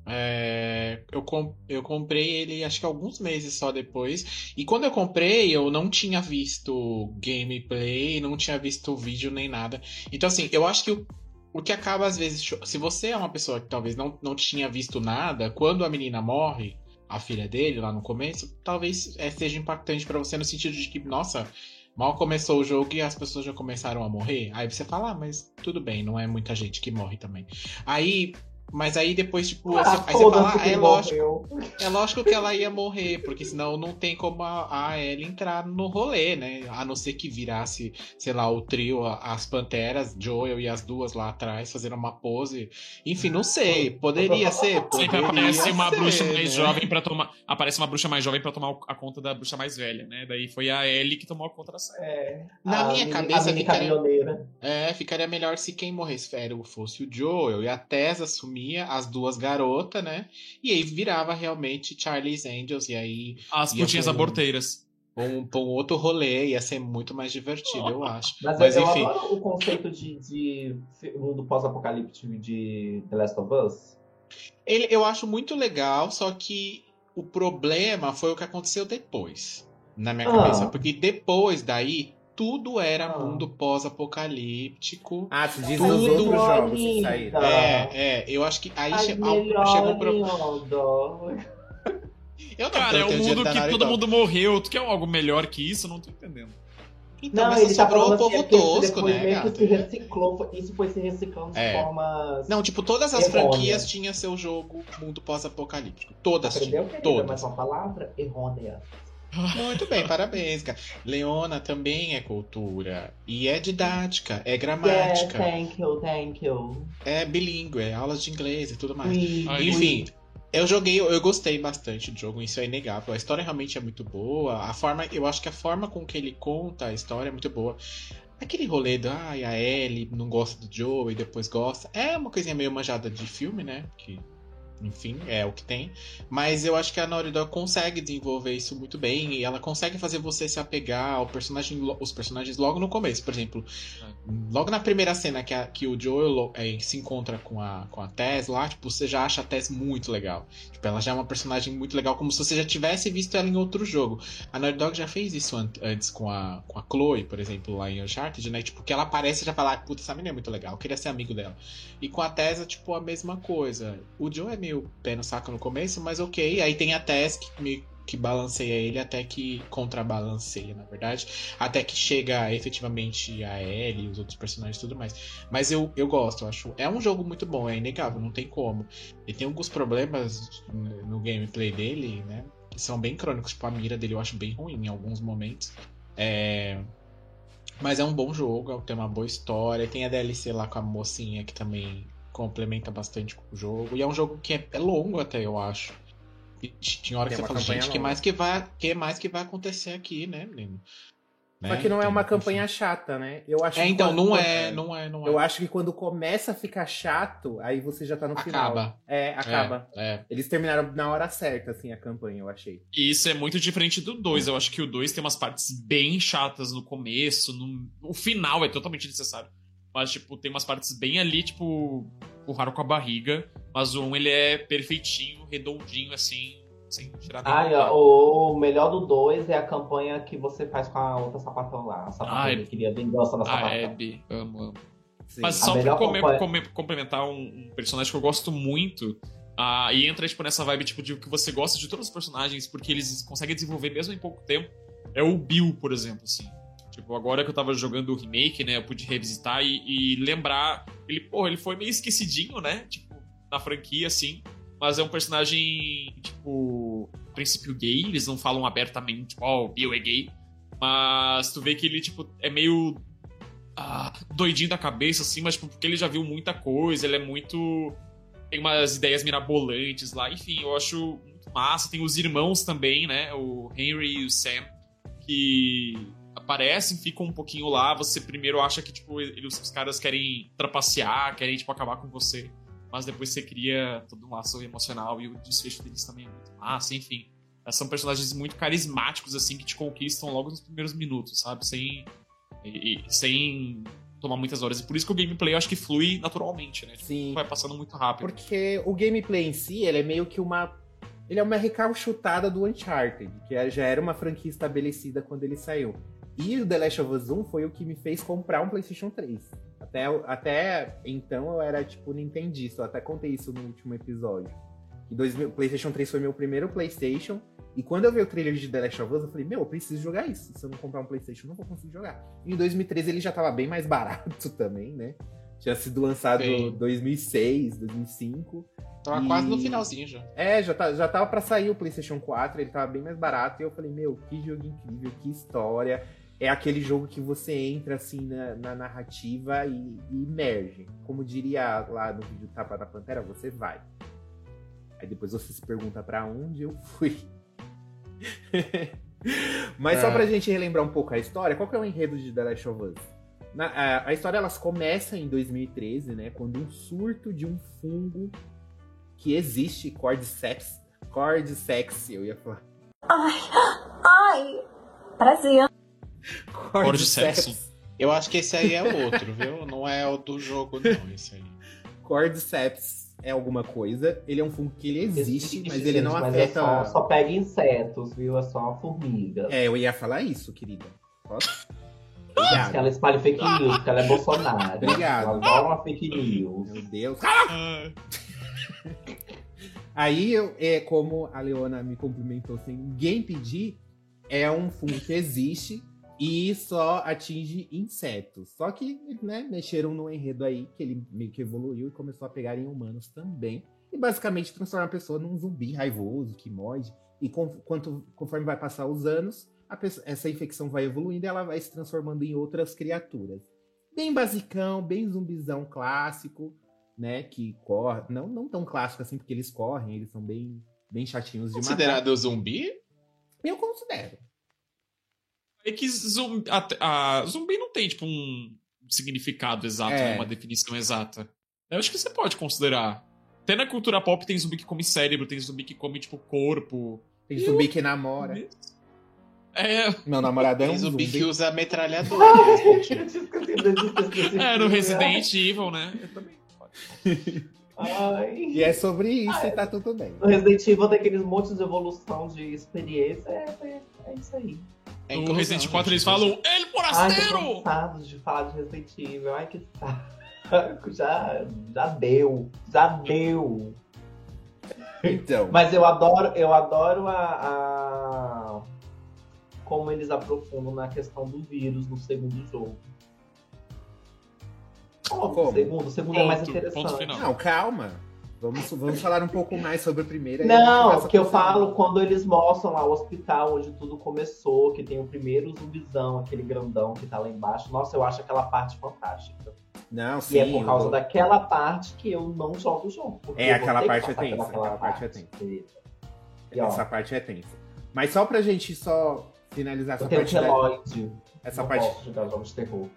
É, eu, eu comprei ele acho que alguns meses só depois. E quando eu comprei, eu não tinha visto gameplay, não tinha visto vídeo nem nada. Então, assim, eu acho que o, o que acaba às vezes. Se você é uma pessoa que talvez não, não tinha visto nada, quando a menina morre, a filha dele lá no começo, talvez é, seja impactante pra você no sentido de que, nossa. Mal começou o jogo e as pessoas já começaram a morrer. Aí você fala, ah, mas tudo bem, não é muita gente que morre também. Aí, mas aí depois, tipo, Ah, você, aí você fala, ah, é lógico, morreu. é lógico que ela ia morrer, porque senão não tem como a, a Ellie entrar no rolê, né? A não ser que virasse, sei lá, o trio, as panteras, Joel e as duas lá atrás, fazendo uma pose. Enfim, não sei, poderia ser. Sempre poderia aparece uma ser, bruxa mais né? jovem para tomar. Aparece uma bruxa mais jovem para tomar a conta da bruxa mais velha, né? Daí foi a Ellie que tomou a conta da série. É, Na a minha mini- cabeça ficaria- caminhoneira. É, ficaria melhor se quem morresse era o- fosse o Joel e a Tess assumia as duas garotas, né? E aí virava realmente Charlie's Angels, e aí As putinhas um- aborteiras. um, pra um outro rolê ia ser muito mais divertido, eu acho. Mas, Mas, eu, enfim. adoro o conceito de, de mundo pós-apocalíptico de The Last of Us. Ele, eu acho muito legal, só que o problema foi o que aconteceu depois, na minha Ah. cabeça. Porque depois daí, tudo era Ah. mundo pós-apocalíptico. Ah, se diz Tudo dos outros jogos que saíram. É, é, eu acho que aí che- chegou pro... Eu não Cara, é um mundo que todo mundo morreu. Tu quer algo melhor que isso? Eu não tô entendendo. Então, Não, mas ele tá sobrou falando o assim, é povo isso tosco, né, se reciclou, isso foi se reciclando de É. formas... Não, tipo, todas as Errônea. franquias tinham seu jogo mundo pós-apocalíptico. Todas Aprendeu, tinham. querida? Todas. Mais uma palavra? Errônea. Muito bem, parabéns, cara. Leona também é cultura. E é didática, é Yeah, gramática, thank you, thank you. é bilíngue, é aulas de inglês e tudo mais. Oui, Ai, oui. Enfim, eu joguei, eu gostei bastante do jogo, isso é inegável. A história realmente é muito boa. A forma, eu acho que a forma com que ele conta a história é muito boa. Aquele rolê do, ai, a Ellie não gosta do Joe e depois gosta. É uma coisinha meio manjada de filme, né? Que, enfim, é o que tem. Mas eu acho que a Naughty Dog consegue desenvolver isso muito bem e ela consegue fazer você se apegar ao personagem, os personagens logo no começo. Por exemplo, logo na primeira cena que, a- que o Joel eh, se encontra com a, com a Tess lá, tipo, você já acha a Tess muito legal. Tipo, ela já é uma personagem muito legal, como se você já tivesse visto ela em outro jogo. A Naughty Dog já fez isso an- antes com a, com a Chloe, por exemplo, lá em Uncharted, né? Tipo, que ela aparece e já fala, ah, puta, essa menina é muito legal, eu queria ser amigo dela. E com a Tess é, tipo, a mesma coisa. O Joe é meio pé no saco no começo, mas ok. Aí tem a Tess que meio que balanceia ele até que contrabalanceia, na verdade. Até que chega efetivamente a Ellie os outros personagens e tudo mais. Mas eu, eu gosto, eu acho. É um jogo muito bom, é inegável, não tem como. E tem alguns problemas no gameplay dele, né? Que são bem crônicos. Tipo, a mira dele eu acho bem ruim em alguns momentos. É. Mas é um bom jogo, tem uma boa história. Tem a DLC lá com a mocinha que também complementa bastante com o jogo. E é um jogo que é, é longo até, eu acho. E tinha hora que Tem você uma fala, campanha gente, que mais que vai, que mais que vai acontecer aqui, né, menino? Só Né? que não é uma enfim. campanha chata, né? Eu acho É, que então, quando- não é, não é, não é. Eu acho que quando começa a ficar chato, aí você já tá no final. Acaba. É, acaba. É, é. Eles terminaram na hora certa, assim, a campanha, eu achei. E isso é muito diferente do 2. Eu acho que o 2 tem umas partes bem chatas no começo, no, no final é totalmente necessário. Mas, tipo, tem umas partes bem ali, tipo, empurraram com a barriga. Mas o 1, ele é perfeitinho, redondinho, assim, sem tirar nenhum. ó, o melhor do 2 é a campanha que você faz com a outra sapatão lá. A sapatão Ai. que queria vingança da A sapatão. Abby, amo, amo. Sim. Mas só pra complementar um, um personagem que eu gosto muito. ah, e entra, tipo, nessa vibe, tipo, de que você gosta de todos os personagens, porque eles conseguem desenvolver mesmo em pouco tempo. É o Bill, por exemplo, assim. Tipo, agora que eu tava jogando o remake, né? Eu pude revisitar e, e lembrar. Ele, porra, ele foi meio esquecidinho, né? Tipo, na franquia, assim. Mas é um personagem, tipo, princípio gay. Eles não falam abertamente, tipo, ó, o Bill é gay. Mas tu vê que ele, tipo, é meio ah, doidinho da cabeça, assim, mas tipo, porque ele já viu muita coisa, ele é muito. Tem umas ideias mirabolantes lá, enfim, eu acho muito massa. Tem os irmãos também, né? O Henry e o Sam, que aparecem, ficam um pouquinho lá. Você primeiro acha que, tipo, eles, os caras querem trapacear, querem, tipo, acabar com você. Mas depois você cria todo um laço emocional e o desfecho deles também é muito massa, enfim. São personagens muito carismáticos, assim, que te conquistam logo nos primeiros minutos, sabe? Sem. e- sem tomar muitas horas. E por isso que o gameplay eu acho que flui naturalmente, né? Tipo, Sim. vai passando muito rápido. Porque o gameplay em si, ele é meio que uma. Ele é uma recalchutada do Uncharted, que é- já era uma franquia estabelecida quando ele saiu. E o The Last of Us 1 foi o que me fez comprar um PlayStation 3. Até, até então eu era tipo Nintendista, eu até contei isso no último episódio. E 2000, o PlayStation 3 foi meu primeiro PlayStation. E quando eu vi o trailer de The Last of Us, eu falei: Meu, eu preciso jogar isso. Se eu não comprar um PlayStation, eu não vou conseguir jogar. E em 2013 ele já tava bem mais barato também, né? Tinha sido lançado em Sim. 2006, 2005. Tava E- quase no finalzinho já. É, já, tá, já tava pra sair o PlayStation 4, ele tava bem mais barato. E eu falei, meu, que jogo incrível, que história. É aquele jogo que você entra assim na, na narrativa e, e imerge. Como diria lá no vídeo Tapa da Pantera, você vai. Aí depois você se pergunta pra onde eu fui. Mas só É. pra gente relembrar um pouco a história, qual que é o enredo de The Last of Us? Na- a, a história elas começa em 2013, né? Quando um surto de um fungo que existe, Cordyceps, Cordyceps, eu ia falar. Ai, ai, prazer. Cordyceps. Eu acho que esse aí é outro, viu? Não é o do jogo, não, esse aí. Cordyceps é alguma coisa. Ele é um fungo que ele existe, mas ele não mas afeta. É só, só pega insetos, viu? É só uma formiga. É, eu ia falar isso, querida. Posso? Que ela espalha fake news, porque ela é Bolsonaro. Obrigado. Ela adora uma fake news. Meu Deus. Ah, Aí, eu, é, como a Leona me cumprimentou sem ninguém pedir, é um fungo que existe e só atinge insetos. Só que, né, mexeram no enredo aí, que ele meio que evoluiu e começou a pegar em humanos também. E basicamente transforma a pessoa num zumbi raivoso, que morde. E com, quanto, conforme vai passar os anos, pessoa, essa infecção vai evoluindo e ela vai se transformando em outras criaturas. Bem basicão, bem zumbizão clássico, né? Que corre. Não, não tão clássico assim, porque eles correm, eles são bem, bem chatinhos de matar. Considerado zumbi? Eu considero. É que zumbi, a, a, zumbi não tem, tipo, um significado exato, É. né, uma definição exata. Eu acho que você pode considerar. Até na cultura pop tem zumbi que come cérebro, tem zumbi que come, tipo, corpo. Tem zumbi que namora. É, Meu namorado é um Tem zumbi zumbi. que usa metralhadora. né? Eu é, no. Resident Evil, né? Eu também. Ai. E é sobre isso e tá tudo bem. No Resident Evil tem aqueles montes de evolução de experiência. É, é, é isso aí. É no Resident 4 eles falam, ele Ai, tô de falar de Resident Evil. Ai, que saco. Já, já deu. Já deu. Então, Mas eu adoro, eu adoro a, a- como eles aprofundam na questão do vírus no segundo jogo. Como? Como? O segundo, o segundo é mais Ponto, ponto interessante. final. não, calma. Vamos, vamos falar um pouco mais sobre o primeiro. aí a gente Não, começa que eu falo quando eles mostram lá o hospital onde tudo começou, que tem o primeiro zumbizão, aquele grandão que tá lá embaixo. Nossa, eu acho aquela parte fantástica. Não, sim. e é por causa eu- daquela parte que eu não jogo o jogo. É, vou aquela parte é tensa, aquela parte é tensa. ó, Essa parte é tensa. Mas só pra gente só finalizar essa parte, da, essa, não parte, posso jogar jogos de terror.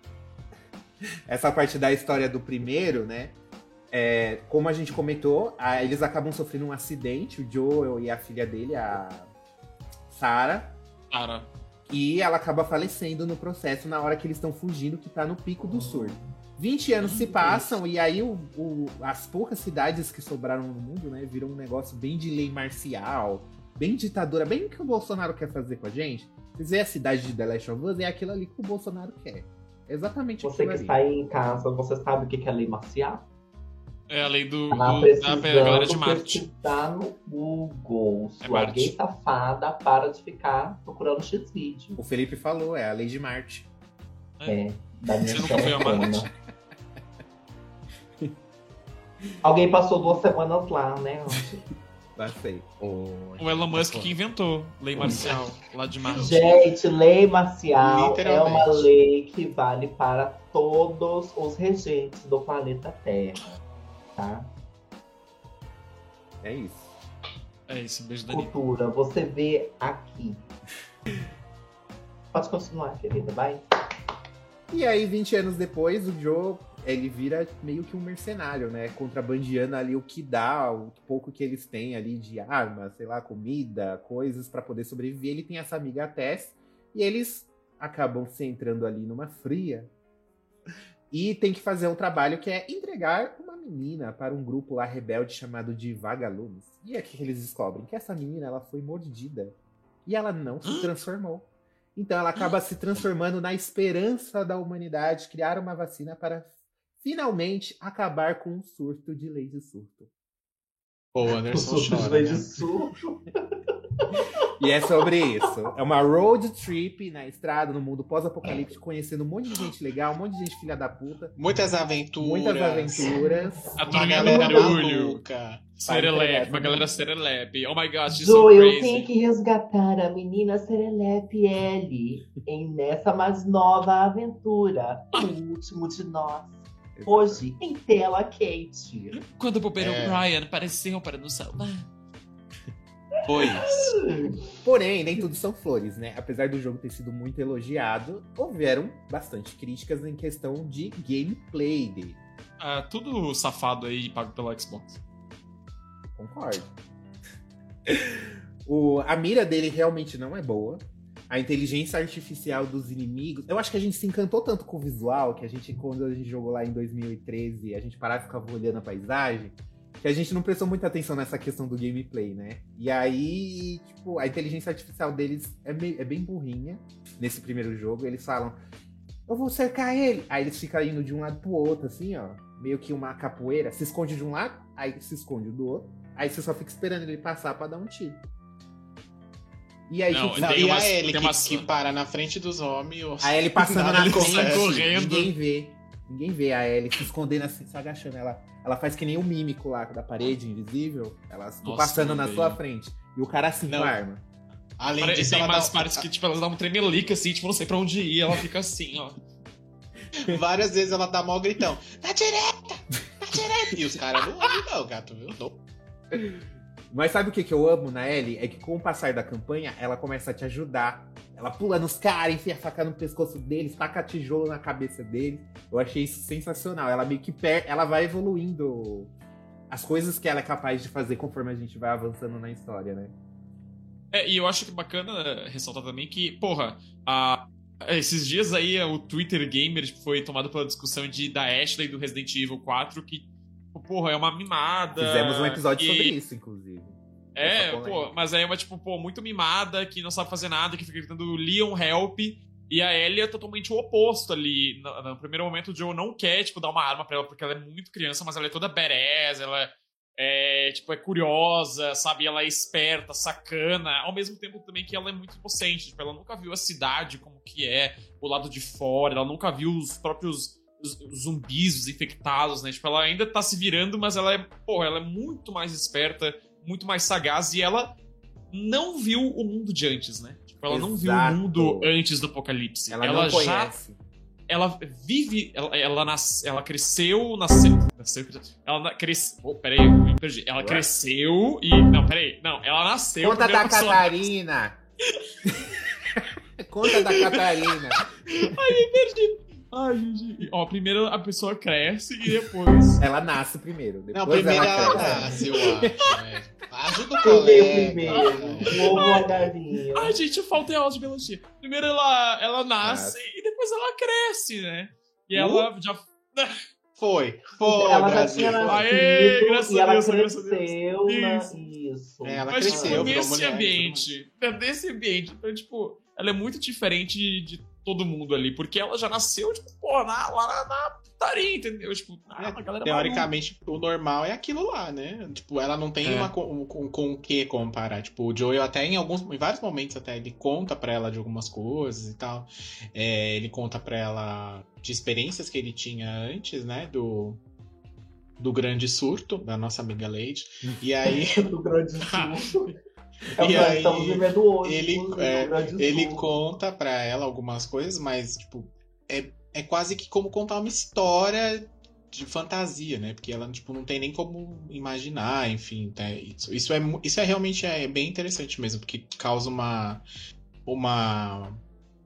essa parte da história do primeiro, né? É, como a gente comentou, a- eles acabam sofrendo um acidente, o Joel e a filha dele, a Sarah, Cara, e ela acaba falecendo no processo na hora que eles estão fugindo, que tá no pico do surto. 20 anos se passam e aí o- o- as poucas cidades que sobraram no mundo, né, viram um negócio bem de lei marcial, bem ditadura, bem o que o Bolsonaro quer fazer com a gente. Vocês veem a cidade de The Last of Us, é aquilo ali que o Bolsonaro quer. Exatamente Você aquilo que ali. está aí em casa, você sabe o que que é lei marcial? É a lei do, Tá do- da galera de Marte. pesquisar no Google. É Sua Marte. gay safada para de ficar procurando X-Vídeo. O Felipe falou, é a lei de Marte. É, da minha Você nunca foi a. Marte? Alguém passou duas semanas lá, né? Passei. O Elon Musk que inventou lei marcial lá de Marte. Gente, lei marcial é uma lei que vale para todos os regentes do planeta Terra. Tá? É isso. É isso, um beijo, Dani. Cultura, você vê aqui. Pode continuar, querida, vai. E aí, 20 anos depois, o Joe, ele vira meio que um mercenário, né? Contrabandeando ali o que dá, o pouco que eles têm ali de armas, sei lá, comida, coisas pra poder sobreviver. Ele tem essa amiga a Tess, e eles acabam se entrando ali numa fria. E tem que fazer um trabalho que é entregar uma menina para um grupo lá rebelde chamado de Vagalumes. E é que eles descobrem que essa menina ela foi mordida e ela não se transformou. Então ela acaba se transformando na esperança da humanidade criar uma vacina para finalmente acabar com o surto de lei de surto. Pô, o O Anderson surto de chora, lei né? de surto. E é sobre isso. É uma road trip na estrada, no mundo pós-apocalíptico, conhecendo um monte de gente legal, um monte de gente filha da puta, Muitas aventuras. muitas aventuras. A do galera maluca. Serelepe, uma galera serelepe. Oh my god, she's so Zoe, eu crazy. tenho que resgatar a menina Serelepe L em nessa mais nova aventura. O último de nós. Hoje, em tela, Kate. Quando o bobeiro É. Brian apareceu para nos salvar. Pois. Porém, nem tudo são flores, né? Apesar do jogo ter sido muito elogiado, houveram bastante críticas em questão de gameplay dele. Ah, tudo safado aí pago pelo Xbox. Concordo. O, a mira dele realmente não é boa. A inteligência artificial dos inimigos. Eu acho que a gente se encantou tanto com o visual que a gente, quando a gente jogou lá em 2013, a gente parava e ficava olhando a paisagem, que a gente não prestou muita atenção nessa questão do gameplay, né? E aí, tipo, a inteligência artificial deles é, meio- é bem burrinha nesse primeiro jogo. Eles falam, eu vou cercar ele. Aí eles ficam indo de um lado pro outro, assim, ó. Meio que uma capoeira. Se esconde de um lado, aí se esconde do outro. Aí você só fica esperando ele passar pra dar um tiro. E aí, Não, tipo, Não, Tem e umas- a Ellie que, umas- que para na frente dos homens. a Ellie passando na frente, correndo. ninguém vê. Ninguém vê a Ellie se escondendo assim, se agachando. Ela, ela faz que nem o mímico lá da parede invisível. Ela Nossa, passando na sua frente. E o cara assim Não. com a arma. Além Pare- disso, tem ela umas dá- partes que, tipo, elas dão um tremelique, assim, tipo, não sei pra onde ir, ela fica assim, ó. várias vezes ela dá mó gritão. Na direita! Na direita! E os caras não ouvem, não, gato, viu? Não. Mas sabe o que, que eu amo na Ellie? É que com o passar da campanha, ela começa a te ajudar. Ela pula nos caras, enfia a faca no pescoço deles, taca tijolo na cabeça deles. Eu achei isso sensacional. Ela meio que per... ela vai evoluindo as coisas que ela é capaz de fazer conforme a gente vai avançando na história, né? É, e eu acho que bacana ressaltar também que, porra, a- esses dias aí o Twitter Gamer tipo, foi tomado pela discussão de, da Ashley do Resident Evil 4, que, porra, é uma mimada. Fizemos um episódio que- sobre isso, inclusive. É, pô, mas aí é uma, tipo, pô, muito mimada, que não sabe fazer nada, que fica gritando Leon help. E a Ellie é totalmente o oposto ali. No, no primeiro momento, o Joe não quer, tipo, dar uma arma pra ela, porque ela é muito criança, mas ela é toda badass, ela é, tipo, é curiosa, sabe? Ela é esperta, sacana, ao mesmo tempo também que ela é muito inocente. Tipo, ela nunca viu a cidade como que é, o lado de fora, ela nunca viu os próprios os- os zumbis, os infectados, né? Tipo, ela ainda tá se virando, mas ela é, pô, ela é muito mais esperta, muito mais sagaz e ela não viu o mundo de antes, né? Tipo, ela não viu o Exato. mundo antes do apocalipse. Ela, ela não já conhece. ela vive, ela, ela, nas, ela cresceu, nasceu, nasceu, ela cresceu, oh, peraí, eu me perdi. Ela Ué? cresceu e, não, peraí, não, ela nasceu. Conta da Catarina. Conta da Catarina. Ai, gente. Ó, primeiro a pessoa cresce e depois... Ela nasce primeiro. Depois Não, primeiro ela ela cresce. nasce, eu acho. né? Ajuda o colega. primeiro? O ovo galinha? Ai, gente, falta em aula de biologia. Primeiro ela, ela nasce e depois ela cresce, né? E ela já... Foi, foi, ela já tinha nascido graças e a ela Deus, graças a Deus. cresceu na... Isso. É, ela Mas, cresceu, tipo, nesse mulher, ambiente, nesse ambiente, então, tipo, ela é muito diferente de, de todo mundo ali, porque ela já nasceu, tipo, pô, na, lá na, na putaria, entendeu? Tipo, ah, uma galera Teoricamente, o normal é aquilo lá, né? Tipo, ela não tem É. uma com, com, com o que comparar. Tipo, o Joel até em alguns, em vários momentos até ele conta pra ela de algumas coisas e tal. É, ele conta pra ela de experiências que ele tinha antes, né? Do do grande surto da nossa amiga Lady. E aí do grande surto. É o E aí, estamos vivendo hoje. ele- é, ele conta pra ela algumas coisas, mas tipo é, é quase que como contar uma história de fantasia, né? Porque ela tipo não tem nem como imaginar, enfim, tá? isso, isso é isso é realmente é bem interessante mesmo, porque causa uma uma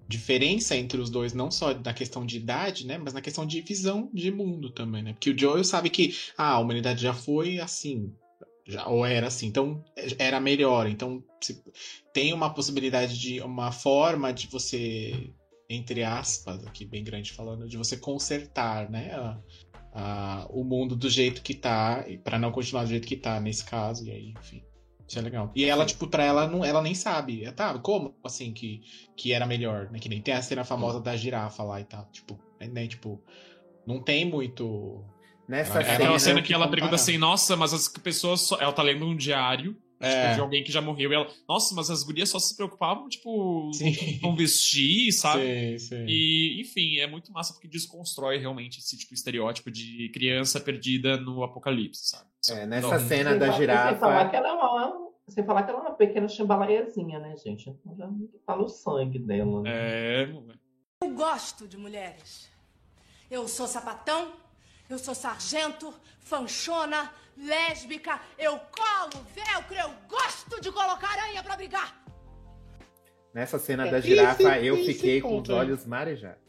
diferença entre os dois, não só na questão de idade, né? Mas na questão de visão de mundo também, né? Porque o Joel sabe que ah, a humanidade já foi assim, já, ou era assim, então era melhor. Então se- tem uma possibilidade de uma forma de você, entre aspas, aqui bem grande falando, de você consertar, né? a- a- o mundo do jeito que tá, para não continuar do jeito que tá nesse caso, e aí, enfim. Isso é legal. E ela, tipo, pra ela, não, ela nem sabe. É, Tá, como assim que, que era melhor, né? Que nem tem a cena famosa da girafa lá e tal. Tipo, né? né, Tipo, não tem muito. Nessa É É cena, aquela cena que ela pergunta assim, nossa, mas as pessoas só... Ela tá lendo um diário tipo, É, de alguém que já morreu e ela... Nossa, mas as gurias só se preocupavam, tipo, com vestir, sabe? Sim, sim. E, enfim, é muito massa porque desconstrói realmente esse tipo estereótipo de criança perdida no apocalipse, sabe? É, nessa Não, cena da fa- Sem falar girafa. que ela é uma, sem falar que ela é uma pequena chimbalaiazinha, né, gente? Então já tá no sangue dela, né? É, Eu gosto de mulheres. Eu sou sapatão, eu sou sargento, fanchona, lésbica, eu colo, velcro, eu gosto de colocar aranha pra brigar. Nessa cena É, da esse- girafa, eu esse fiquei com os ponto, é. olhos marejados.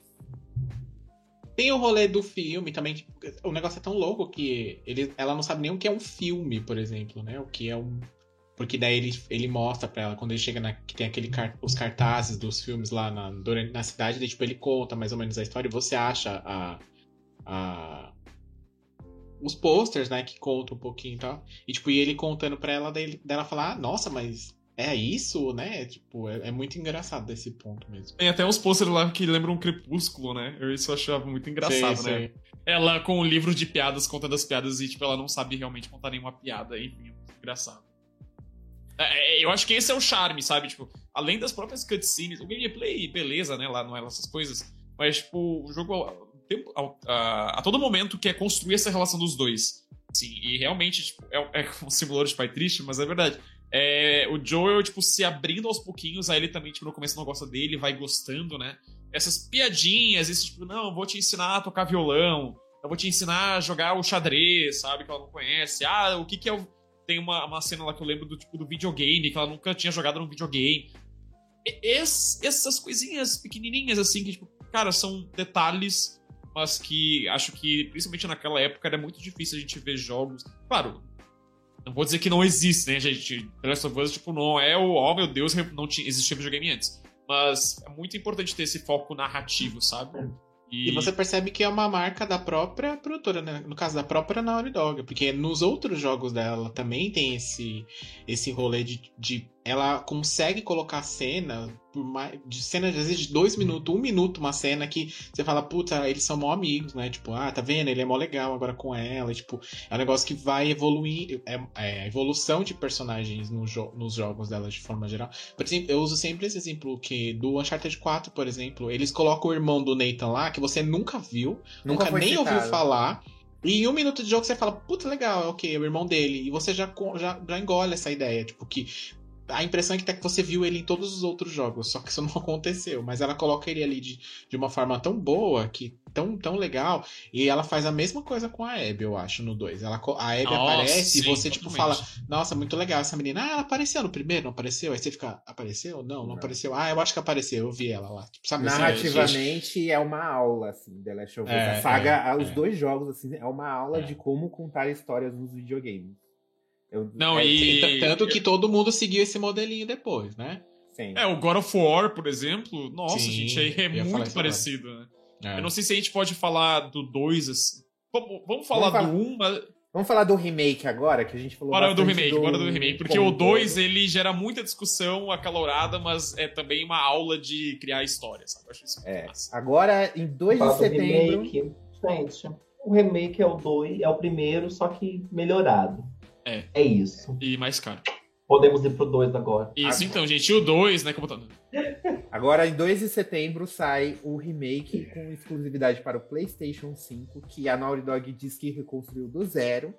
Tem o rolê do filme também. que o negócio é tão louco que ele, ela não sabe nem o que é um filme, por exemplo, né? O que é um. Porque daí ele, ele mostra pra ela, quando ele chega na. que tem aquele car- os cartazes dos filmes lá na, durante- na cidade, daí, tipo, ele conta mais ou menos a história e você acha a. a os posters, né, que contam um pouquinho e tal. E, tipo, e ele contando pra ela, daí ele- daí ela fala, ah, nossa, mas é isso, né? Tipo, é, é muito engraçado desse ponto mesmo. Tem até uns pôsteres lá que lembram um crepúsculo, né? Eu isso eu achava muito engraçado, Sei, né? sei. Ela com o livro de piadas contando as piadas e, tipo, ela não sabe realmente contar nenhuma piada, enfim, é muito engraçado. É, eu acho que esse é o charme, sabe? Tipo, além das próprias cutscenes, o gameplay, beleza, né? Lá não é essas coisas. Mas, tipo, o jogo a, a, a, todo momento quer construir essa relação dos dois. Sim, e realmente, tipo, é, é um simulador de pai triste, mas é verdade. É, o Joel, tipo, se abrindo aos pouquinhos, aí ele também, tipo, no começo não gosta dele, vai gostando, né? Essas piadinhas, esse tipo, não, vou te ensinar a tocar violão, eu vou te ensinar a jogar o xadrez, sabe? Que ela não conhece. Ah, o que que é o tem uma, uma cena lá que eu lembro do tipo do videogame, que ela nunca tinha jogado num videogame. Essas coisinhas pequenininhas, assim, que, tipo, cara, são detalhes, mas que acho que, principalmente naquela época, era muito difícil a gente ver jogos. Claro, não vou dizer que não existe, né, gente? The Last of Us, tipo, não é o, oh meu Deus, não tinha, existia videogame antes. Mas é muito importante ter esse foco narrativo, sabe? E... e... você percebe que é uma marca da própria produtora, né? No caso da própria Naughty Dog, porque nos outros jogos dela também tem esse, esse rolê de, de ela consegue colocar cena mais, de cena às vezes de dois minutos, um minuto, uma cena que você fala, puta, eles são mó amigos, né? Tipo, ah, tá vendo? Ele é mó legal agora com ela. Tipo, é um negócio que vai evoluir. É, é a evolução de personagens no jo nos jogos dela de forma geral. Por exemplo, eu uso sempre esse exemplo que do Uncharted 4, por exemplo, eles colocam o irmão do Nathan lá, que você nunca viu, nunca, nunca nem citado. ouviu falar. E em um minuto de jogo você fala, puta, legal, ok, é o irmão dele. E você já, já, já engole essa ideia, tipo, que a impressão é que você viu ele em todos os outros jogos, só que isso não aconteceu. Mas ela coloca ele ali de, de uma forma tão boa, que tão, tão legal, e ela faz a mesma coisa com a Abby, eu acho, no 2. Ela, a Abby nossa, aparece sim, e você, tipo, fala, nossa, muito legal essa menina. Ah, ela apareceu no primeiro, não apareceu? Aí você fica, apareceu? Não, não, não. apareceu. Ah, eu acho que apareceu, eu vi ela lá. Tipo, sabe, Narrativamente é uma aula, assim, The Last of Us. É, a saga, é, os é. dois jogos, assim, é uma aula é. de como contar histórias nos videogames. Eu, não, é, e... Tanto que todo mundo seguiu esse modelinho depois, né? Sim. É, o God of War, por exemplo, nossa, Sim, gente, aí é muito parecido, né? É. Eu não sei se a gente pode falar do 2, assim. Vamos, vamos falar vamos do 1, um, mas... Vamos falar do remake agora, que a gente falou Bora do remake, do... bora do remake. Porque o 2, ele gera muita discussão acalorada, mas é também uma aula de criar história, sabe? Eu acho isso é. Massa. Agora, em 2 de setembro... Remake. Gente, o remake é o 2, é o primeiro, só que melhorado. É. É isso. E mais caro. Podemos ir pro 2 agora. Isso, agora. então, gente. E o 2, né? Como tá... Agora, em 2 de setembro, sai o remake com exclusividade para o PlayStation 5, que a Naughty Dog diz que reconstruiu do zero,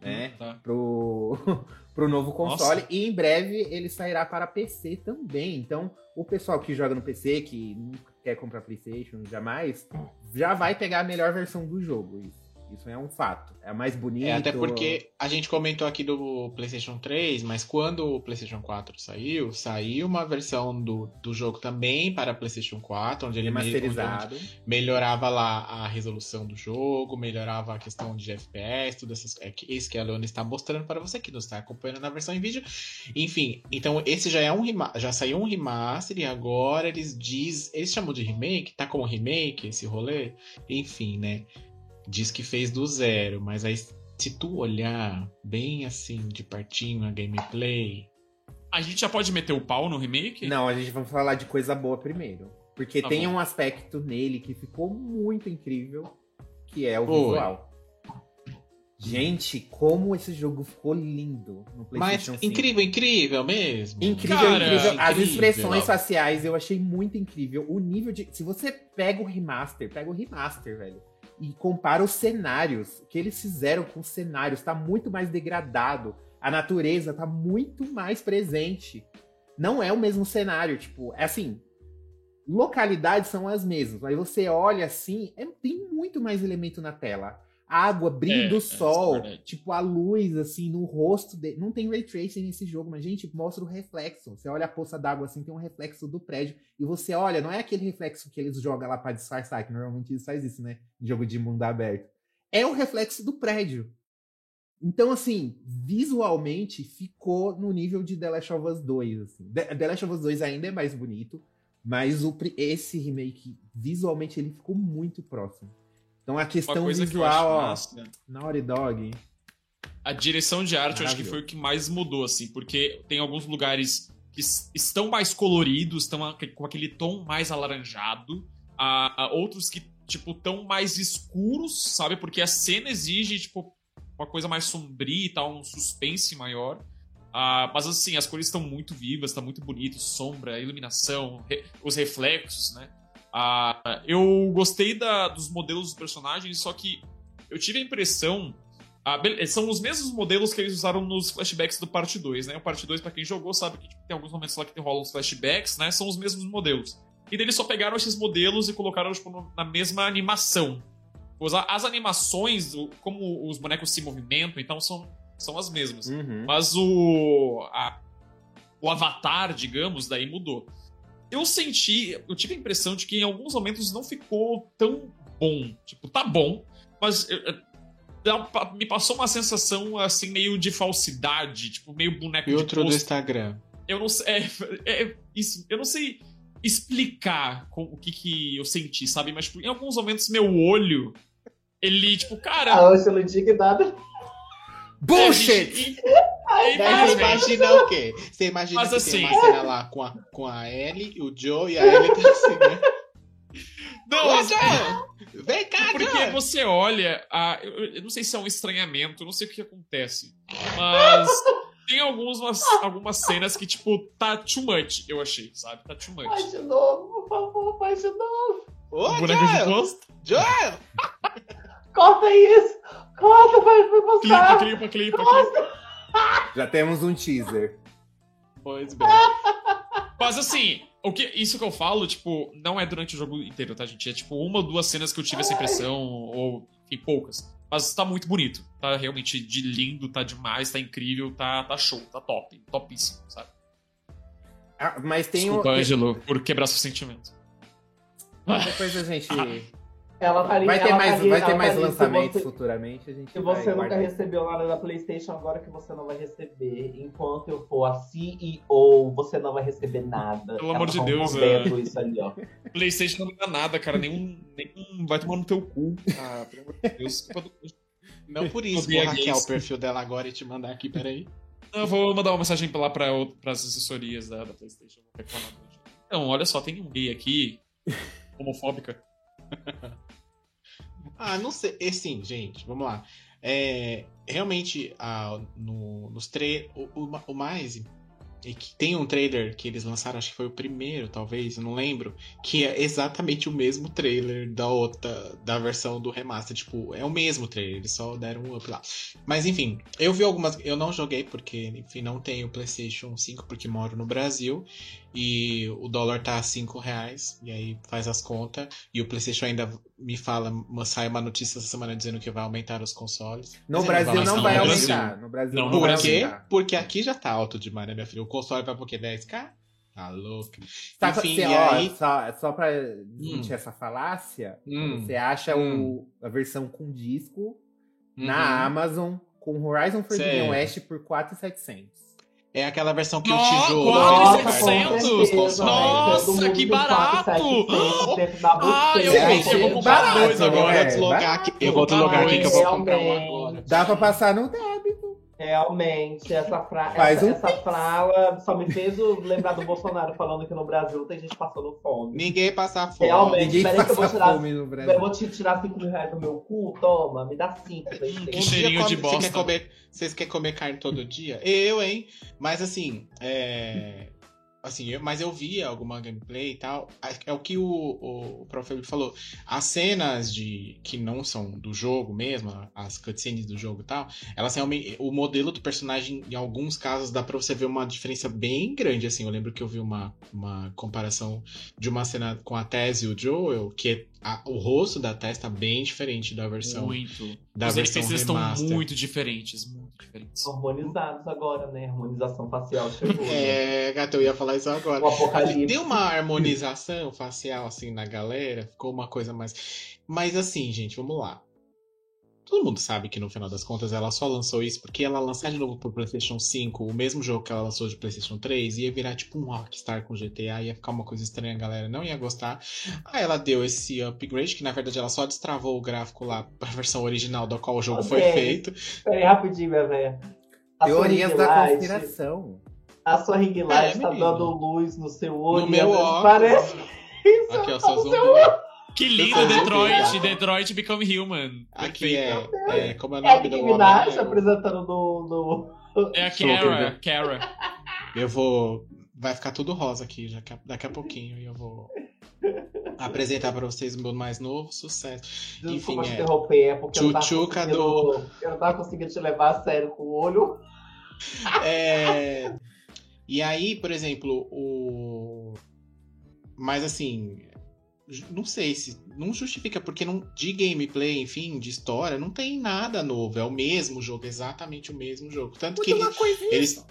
né? Hum, tá. Pro, pro novo console. Nossa. E em breve ele sairá para PC também. Então, o pessoal que joga no PC, que nunca quer comprar PlayStation jamais, já vai pegar a melhor versão do jogo. Isso. Isso é um fato. É mais bonito. É, até porque a gente comentou aqui do PlayStation 3, mas quando o PlayStation 4 saiu, saiu uma versão do, do jogo também para PlayStation 4, onde ele masterizado. melhorava lá a resolução do jogo, melhorava a questão de FPS, tudo essas, é isso que a Leona está mostrando para você que não está acompanhando na versão em vídeo. Enfim, então esse já é um já saiu um remaster e agora eles diz, eles chamam de remake, tá como remake esse rolê, enfim, né? Diz que fez do zero, mas aí se tu olhar bem assim de partinho a gameplay. A gente já pode meter o pau no remake? Não, a gente vai falar de coisa boa primeiro. Porque tá tem bom. um aspecto nele que ficou muito incrível, que é o Oi. visual. Gente, como esse jogo ficou lindo no PlayStation Mas 5. incrível, incrível mesmo. Incrível, Cara, incrível. As incrível. expressões faciais eu achei muito incrível. O nível de. Se você pega o remaster, pega o remaster, velho e compara os cenários que eles fizeram com os cenários, tá muito mais degradado. A natureza tá muito mais presente. Não é o mesmo cenário, tipo, é assim, localidades são as mesmas, mas você olha assim, é, tem muito mais elemento na tela água, brilho é, do é, sol, é tipo a luz assim no rosto dele. Não tem ray tracing nesse jogo, mas gente, mostra o reflexo. Você olha a poça d'água assim, tem um reflexo do prédio e você olha, não é aquele reflexo que eles jogam lá para disfarçar, que normalmente eles fazem isso, né? Em jogo de mundo aberto. É o reflexo do prédio. Então, assim, visualmente ficou no nível de The Last of Us 2. Assim. The Last of Us 2 ainda é mais bonito, mas o, esse remake, visualmente, ele ficou muito próximo. Então a questão visual, ó, massa, Naughty Dog. A direção de arte eu acho que foi o que mais mudou, assim, porque tem alguns lugares que estão mais coloridos, estão com aquele tom mais alaranjado, há outros que, tipo, estão mais escuros, sabe? Porque a cena exige, tipo, uma coisa mais sombria e tal, um suspense maior. Ah, mas assim, as cores estão muito vivas, tá muito bonito, sombra, iluminação, re- os reflexos, né? Ah, eu gostei da- dos modelos dos personagens, só que eu tive a impressão. ah, são os mesmos modelos que eles usaram nos flashbacks do parte 2, né? O parte 2, pra quem jogou, sabe que tipo, tem alguns momentos lá que rolam os flashbacks, né? São os mesmos modelos. E daí eles só pegaram esses modelos e colocaram tipo, na mesma animação. As animações, como os bonecos se movimentam, então são, são as mesmas. Uhum. Mas o. a- o avatar, digamos, daí mudou. Eu senti. Eu tive a impressão de que em alguns momentos não ficou tão bom. Tipo, tá bom, mas. eu- me passou uma sensação assim, meio de falsidade, tipo, meio boneco Filtro de do posto. Instagram. Eu não sei. É, é isso, eu não sei explicar com- o que, que eu senti, sabe? Mas tipo, em alguns momentos meu olho. Ele, tipo, cara. A Ângela indignada. Bullshit! é, e- Daí você infelizmente- imagina o quê? Você imagina Mas que assim- tem uma cena lá com a, com a Ellie, o Joe e a Ellie tá assim, né? Não, Ô, mas- Joe! Vem cá, Porque Joe! você olha, a, eu, não sei se é um estranhamento, eu não sei o que acontece, mas tem algumas, algumas cenas que, tipo, tá too much, eu achei, sabe? Tá too much. Faz de novo, por favor, faz de novo. Ô, Boneco de Joe! posto? Joe! Corta isso! Corta, vai me Clipa, mostrar! clipa, clipa, clipa. Já temos um teaser. Pois bem. Mas assim, o que, isso que eu falo, tipo, não é durante o jogo inteiro, tá, gente? É tipo uma ou duas cenas que eu tive essa impressão, ou enfim, poucas. Mas tá muito bonito. Tá realmente de lindo, tá demais, tá incrível, tá, tá show, tá top. Topíssimo, sabe? Ah, mas tem Desculpa, um. Ângelo, por quebrar seu sentimento. Depois a gente. Ela tá ali, Vai ter ela mais, tá ali, vai ter mais tá se lançamentos você- futuramente. A gente Se você nunca guardar. recebeu nada da PlayStation, agora que você não vai receber. Enquanto eu for a CEO, você não vai receber nada. Pelo amor Ela de tá Deus, rompendo isso ali, ó. PlayStation não me dá nada, cara. Nenhum, nenhum. Vai tomar no teu cu. Ah, pelo amor de Deus. Não por isso, vou hackear o perfil dela agora e te mandar aqui, peraí. Não, eu vou mandar uma mensagem pra lá pra, as assessorias da, da PlayStation. Vou reclamar do jeito. Então, olha só, tem um gay aqui, homofóbica. Ah, não sei. E sim, gente, vamos lá. É, realmente, ah, no, nos tre o, o, o mais. É que tem um trailer que eles lançaram, acho que foi o primeiro, talvez, não lembro, que é exatamente o mesmo trailer da outra, da versão do remaster. Tipo, é o mesmo trailer, eles só deram um up lá. Mas enfim, eu vi algumas. Eu não joguei porque, enfim, não tenho PlayStation 5 porque moro no Brasil. E o dólar tá a 5 reais. E aí faz as contas. E o PlayStation ainda me fala, sai uma notícia essa semana dizendo que vai aumentar os consoles. No Mas Brasil vai não não, vai aumentar. No Brasil Não, não, no vai Por quê? aumentar. Porque aqui já tá alto demais, né, minha filha? O console vai por quê? 10k? Tá louco. Tá, Enfim, você, e ó, aí. só, só pra desmentir essa falácia, Hum, você acha Hum. o, a versão com disco uhum. na Amazon com Horizon Forbidden. West por 4,700. É aquela versão que o Nossa, tijolo. setecentos? vai- vai- Nossa, mundo que tem barato! 4,700 dentro da Ah, eu vi, eu vou comprar Barato, dois agora. Eu vou É, deslogar aqui. Eu vou barato. deslogar aqui que eu vou comprar um agora. Dá pra passar no débito. Realmente, essa, fra... Faz essa, um essa frala só me fez o- lembrar do Bolsonaro falando que no Brasil tem gente passando fome. Ninguém passar fome. Realmente. Ninguém peraí que eu vou passa tirar- fome no Eu Brasil. vou te tirar 5 mil reais do meu cu, toma, me dá 5. que Um cheirinho de come- bosta. Você quer comer, vocês querem comer carne todo dia? Eu, hein? Mas assim, é. Assim, eu- mas eu vi alguma gameplay e tal. É o que o, o, o. Felipe falou. As cenas de que não são do jogo mesmo, as cutscenes do jogo e tal, elas realmente. O modelo do personagem, em alguns casos, dá pra você ver uma diferença bem grande. Assim, eu lembro que eu vi uma, uma comparação de uma cena com a Tess e o Joel, que é a- o rosto da Tess tá bem diferente da versão Muito. da Os versão NPCs estão remaster. muito diferentes, muito diferentes. Harmonizados agora, né? Harmonização facial chegou. né? É, gato, eu ia falar isso agora. O apocalipse. Deu uma harmonização facial assim na galera, ficou uma coisa mais. Mas assim, gente, vamos lá. Todo mundo sabe que no final das contas ela só lançou isso porque ela lançar de novo pro PlayStation 5, o mesmo jogo que ela lançou de PlayStation 3, ia virar tipo um Rockstar com GTA, ia ficar uma coisa estranha, a galera não ia gostar. Aí ela deu esse upgrade, que na verdade ela só destravou o gráfico lá pra versão original da qual o jogo foi Ok. feito. Peraí, rapidinho, minha velha. Teorias da conspiração. A sua ring light É, tá menino. dando luz no seu olho. No meu e óculos. Parece isso. Aqui, ó, seu ombros. Que lindo, Detroit! Detroit Become Human. Aqui é, Perfeito. é. Como é o É a nome do Nicki homem? Minaj É o- apresentando no, no, É a Kara, Kara. Eu vou. Vai ficar tudo rosa aqui daqui a, daqui a pouquinho e eu vou apresentar pra vocês o meu mais novo sucesso. Desculpa Enfim, te é. interromper, é porque eu não, conseguindo, eu não tava conseguindo te levar a sério com o olho. É, E aí, por exemplo, o. Mas assim. Não sei se. Não justifica, porque não, de gameplay, enfim, de história, não tem nada novo. É o mesmo jogo, exatamente o mesmo jogo. Tanto que Muda eles, eles,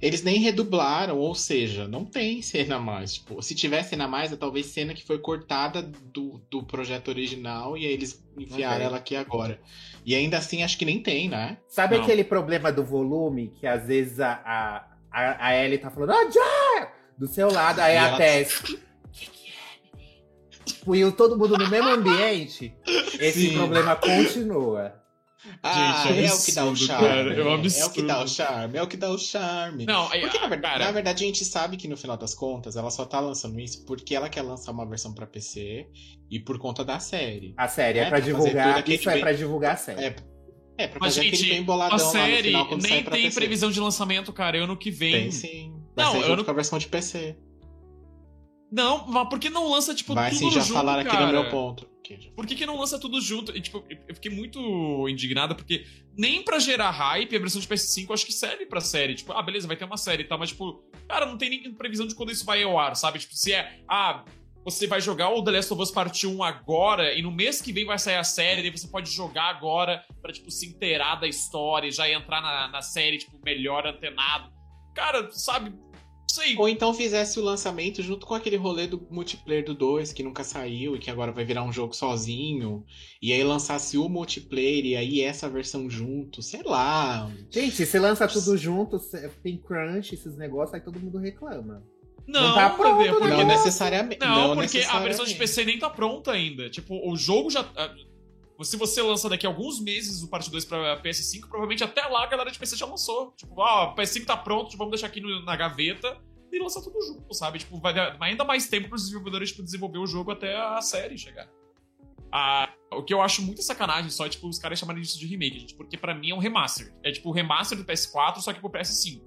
eles nem redublaram, ou seja, não tem cena a mais. Tipo, se tiver cena a mais, é talvez cena que foi cortada do, do projeto original e aí eles enfiaram tem. ela aqui agora. E ainda assim, acho que nem tem, né? Sabe Não. aquele problema do volume que às vezes a, a, a, Ellie tá falando, já! Do seu lado, aí E a ela- Tess. Tipo, e o- todo mundo no mesmo ambiente, esse Sim. problema continua. Ah, Gente, é é o que dá o charme. cara, é um É o que absurdo. dá o charme, é o que dá o charme. Não, aí, Porque na verdade, na verdade a gente sabe que no final das contas ela só tá lançando isso porque ela quer lançar uma versão pra PC e por conta da série. A série é, É, pra pra divulgar, isso é bem- pra divulgar a série. É, é pra Mas, fazer aquele gente, bem a boladão lá no série final nem tem PC. previsão de lançamento, cara. Ano que vem. Tem sim. Vai Não, ser eu junto não- com a versão de PC. Não, mas por que não lança, tipo, Vai tudo sim, já junto, falaram aqui no meu ponto. Por que, que não lança tudo junto? E, tipo, eu fiquei muito indignada, porque nem pra gerar hype, a versão de PS5 eu acho que serve pra série. Tipo, ah, beleza, vai ter uma série e tal, mas, tipo, cara, não tem nem previsão de quando isso vai ao ar, sabe? Tipo, se é, ah, você vai jogar o The Last of Us Part 1 agora, e no mês que vem vai sair a série, daí você pode jogar agora pra, tipo, se inteirar da história e já entrar na, na série, tipo, melhor antenado. Cara, sabe? Não sei. Ou então fizesse o lançamento junto com aquele rolê do multiplayer do 2, que nunca saiu e que agora vai virar um jogo sozinho. E aí lançasse o multiplayer e aí essa versão junto, sei lá. Gente, se lança tudo junto, tem crunch, esses negócios, aí todo mundo reclama. Não, não tá pronto, né? porque Não Não, necessariamente. Não, porque a versão de necessariamente. PC nem tá pronta ainda. Tipo, o jogo já. Ah, Se você lança daqui a alguns meses o Parte 2 pra PS5, provavelmente até lá a galera de PC já lançou. Tipo, ah, o PS5 tá pronto, vamos deixar aqui na gaveta e lançar tudo junto, sabe? Tipo, vai dar ainda mais tempo pros desenvolvedores tipo, desenvolver o jogo até a série chegar. Ah, o que eu acho muito sacanagem só é, tipo, os caras chamarem isso de remake, gente, porque pra mim é um remaster. É tipo o remaster do PS4, só que pro PS5.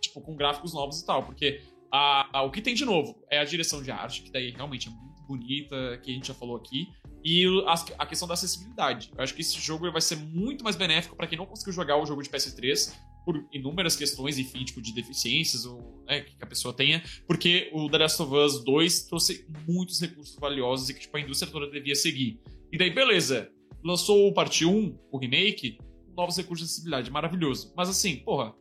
Tipo, com gráficos novos e tal, porque a- a- o que tem de novo é a direção de arte, que daí realmente é muito bonita, que a gente já falou aqui, e a, questão da acessibilidade. Eu acho que esse jogo vai ser muito mais benéfico pra quem não conseguiu jogar o jogo de PS3 por inúmeras questões, enfim, tipo, de deficiências ou, né, que a pessoa tenha, porque o The Last of Us 2 trouxe muitos recursos valiosos e que tipo, a indústria toda devia seguir. E daí, beleza, lançou o parte 1, o remake, novos recursos de acessibilidade, maravilhoso. Mas assim, porra,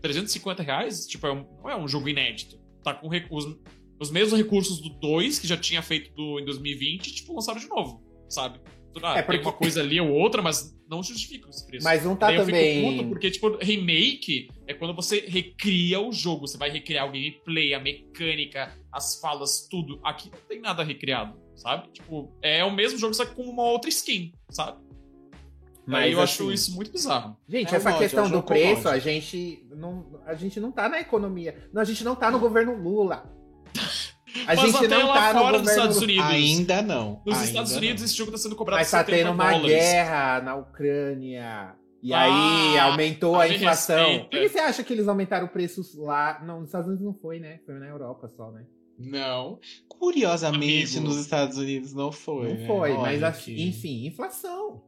350 reais, tipo, é um- não é um jogo inédito. Tá com recursos, os mesmos recursos do 2, que já tinha feito do, em 2020, tipo, lançaram de novo, sabe? Ah, É, Tem porque- uma coisa ali ou outra, mas não justifica esse preço. Mas não tá Daí eu também. fico puto porque, tipo, remake é quando você recria o jogo. Você vai recriar o gameplay, a mecânica, as falas, tudo. Aqui não tem nada recriado, sabe? Tipo, é o mesmo jogo, só que com uma outra skin, sabe? Mas, Aí eu acho assim, isso muito bizarro. Gente, É essa mod, questão do preço, a gente, não, a gente não tá na economia. Não, a gente não tá no governo Lula. A Mas gente não tá fora dos Estados Unidos. Ainda não. Nos ainda Estados Unidos, não. esse jogo tá sendo cobrado Mas tá 70 tendo uma dólares. guerra na Ucrânia. E Ah, aí aumentou a inflação. respeita. Por que você acha que eles aumentaram preços lá? Não, nos Estados Unidos não foi, né? Foi na Europa só, né? Não. Curiosamente, Amigo. nos Estados Unidos não foi. não né? foi, mas aqui. assim, enfim, inflação.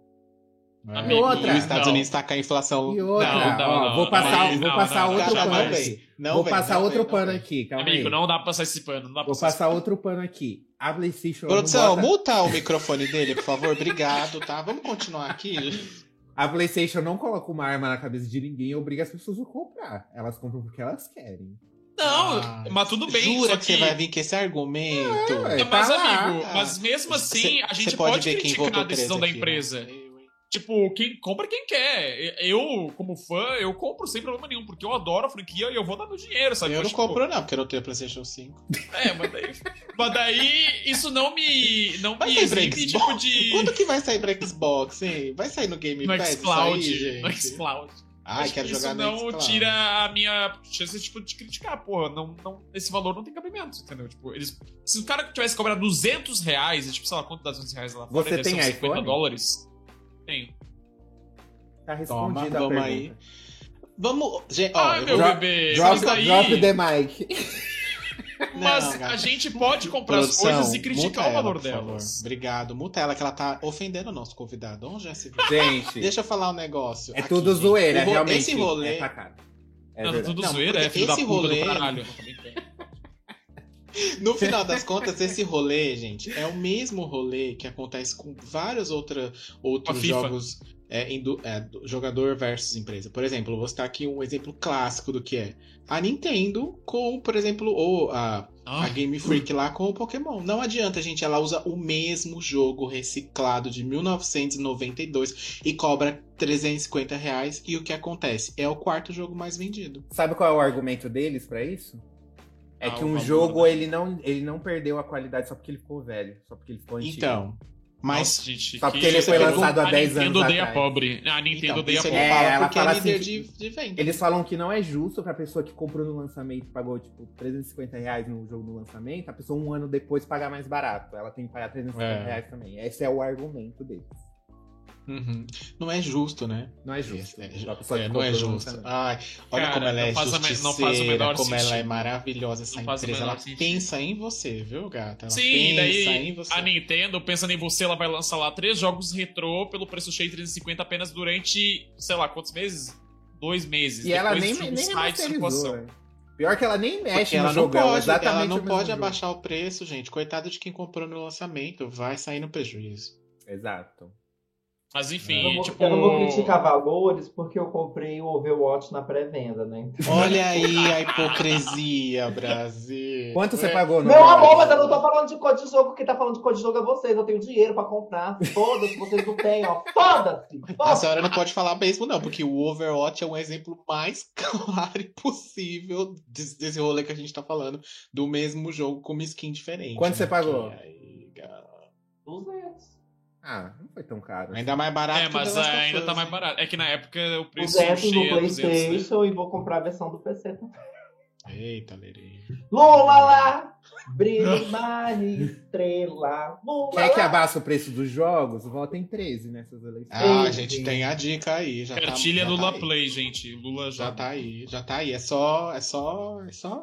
É. Amigo, outra. E os Estados não. Unidos tá com a inflação. E outra, Não, não, ó, vou passar, vou passar outro pano não. Não vou vem, passar não outro não pano vem. aqui, calma Amigo, aí. não dá pra passar esse pano. Não dá pra Vou passar passar outro pano aqui. A PlayStation não Produção, bota- muta o microfone dele, por favor. Obrigado, tá? Vamos continuar aqui. A PlayStation não coloca uma arma na cabeça de ninguém e obriga as pessoas a comprar. Elas compram porque elas querem. Não, Ah, mas tudo bem. Jura só que você vai vir com esse argumento? É, É, mas, Tá lá. amigo, mas mesmo assim, Cê- a gente pode pode, ver quem criticar a decisão da aqui, né? Tipo, quem compra quem quer. Eu, como fã, eu compro sem problema nenhum, porque eu adoro a franquia e eu vou dar meu dinheiro, sabe? Eu Mas, não tipo, compro, não, porque eu não tenho PlayStation 5. É, mas daí, mas daí isso não me. Não Vai me sair pra exime, Xbox? tipo de. Quando que vai sair pra Xbox, hein? Vai sair no Game No Pass Xcloud. aí, gente? No Xcloud. Ai, quero jogar isso não Xcloud. tira a minha chance tipo, de criticar, porra. Não, não, esse valor não tem cabimento, entendeu? Tipo, eles, se o cara tivesse cobrado 200 reais, tipo, sei lá, quanto dá 200 reais lá fora, Você tem ser uns 50 iPhone? dólares. Tenho. Tá Toma, respondida a vamos pergunta. aí. Vamos. Gente, ó, Ai, eu meu vou- bebê, Drop, mas daí... drop the mic. Mas Não, a gente pode comprar as Produção, coisas e criticar o valor delas. Obrigado, muta ela que ela tá ofendendo o nosso convidado. Onde já se viu? Gente, Deixa eu falar um negócio. é aqui, tudo gente. zoeira, ro- realmente. Esse rolê. É pra cá. É não, verdade. tudo Não, zoeira, é filho da esse puta rolê- do caralho. No final das contas, esse rolê, gente, é o mesmo rolê que acontece com vários outra, outros jogos é, indu- é, do- jogador versus empresa. Por exemplo, vou citar aqui um exemplo clássico do que é a Nintendo com, por exemplo, ou a, a Ah, Game Freak lá com o Pokémon. Não adianta, gente, ela usa o mesmo jogo reciclado de 1992 e cobra 350 reais. E o que acontece? É o quarto jogo mais vendido. Sabe qual é o argumento deles pra isso? É que um jogo né? ele não, ele não perdeu a qualidade só porque ele ficou velho, só porque ele ficou antigo. Então, mas nossa, gente, Só que- porque ele foi lançado há a 10 anos Nintendo odeia atrás. pobre. A Nintendo então, odeia pobre. É, ela porque fala é assim de, de venda. Eles falam que não é justo pra pessoa que comprou no lançamento e pagou, tipo, 350 reais no jogo no lançamento, a pessoa um ano depois pagar mais barato. Ela tem que pagar 350 É. reais também. Esse é o argumento deles. Uhum. Não é justo, né? Não é justo. É, que é, não é justo. Ai, olha Cara, como ela é não faz a me- não faz o justiceira, como ela é sentido. maravilhosa essa Não empresa. Ela sentido. pensa em você, viu, gata? Ela Sim, pensa daí em você. a Nintendo, pensando em você, ela vai lançar lá três jogos retrô pelo preço cheio de 350 apenas durante, sei lá, quantos meses? Dois meses. E ela Depois nem, o jogo nem sai de remasterizou. né? Pior que ela nem mexe Porque no ela não jogo, ela é pode, exatamente ela não pode jogo. abaixar o preço, gente. Coitado de quem comprou no lançamento, vai sair no prejuízo. Exato. Mas Eu enfim, não, vou, tipo. eu não vou criticar valores porque eu comprei o Overwatch na pré-venda, né? Olha aí a hipocrisia, Brasil. Quanto você É, pagou no Meu amor, mas eu não tô falando de código de jogo. Quem tá falando de código de jogo é vocês. Eu tenho dinheiro pra comprar. Foda-se, vocês não têm, ó. Foda-se! A Foda-se! senhora não pode falar mesmo, não, porque o Overwatch é um exemplo mais claro e possível desse, desse rolê que a gente tá falando, do mesmo jogo com uma skin diferente. Quanto você né? pagou? Que aí, gata. 200. Ah, não foi tão caro. Ainda mais barato É, o mas of ainda tá mais hein? barato. É que na época o preço 200 no cheio é 200, né? Playstation e vou comprar a versão do PC também. Eita, Lerê. Lula lá! Brilha mais estrela. Lula Quer que lá. abaixa o preço dos jogos? Vota em 13 nessas eleições. Ah, a gente gente. tem a dica aí. Já Cartilha tá, já Lula tá aí. Play, gente. Lula já. Já tá aí, já tá aí. É só, é só, é só.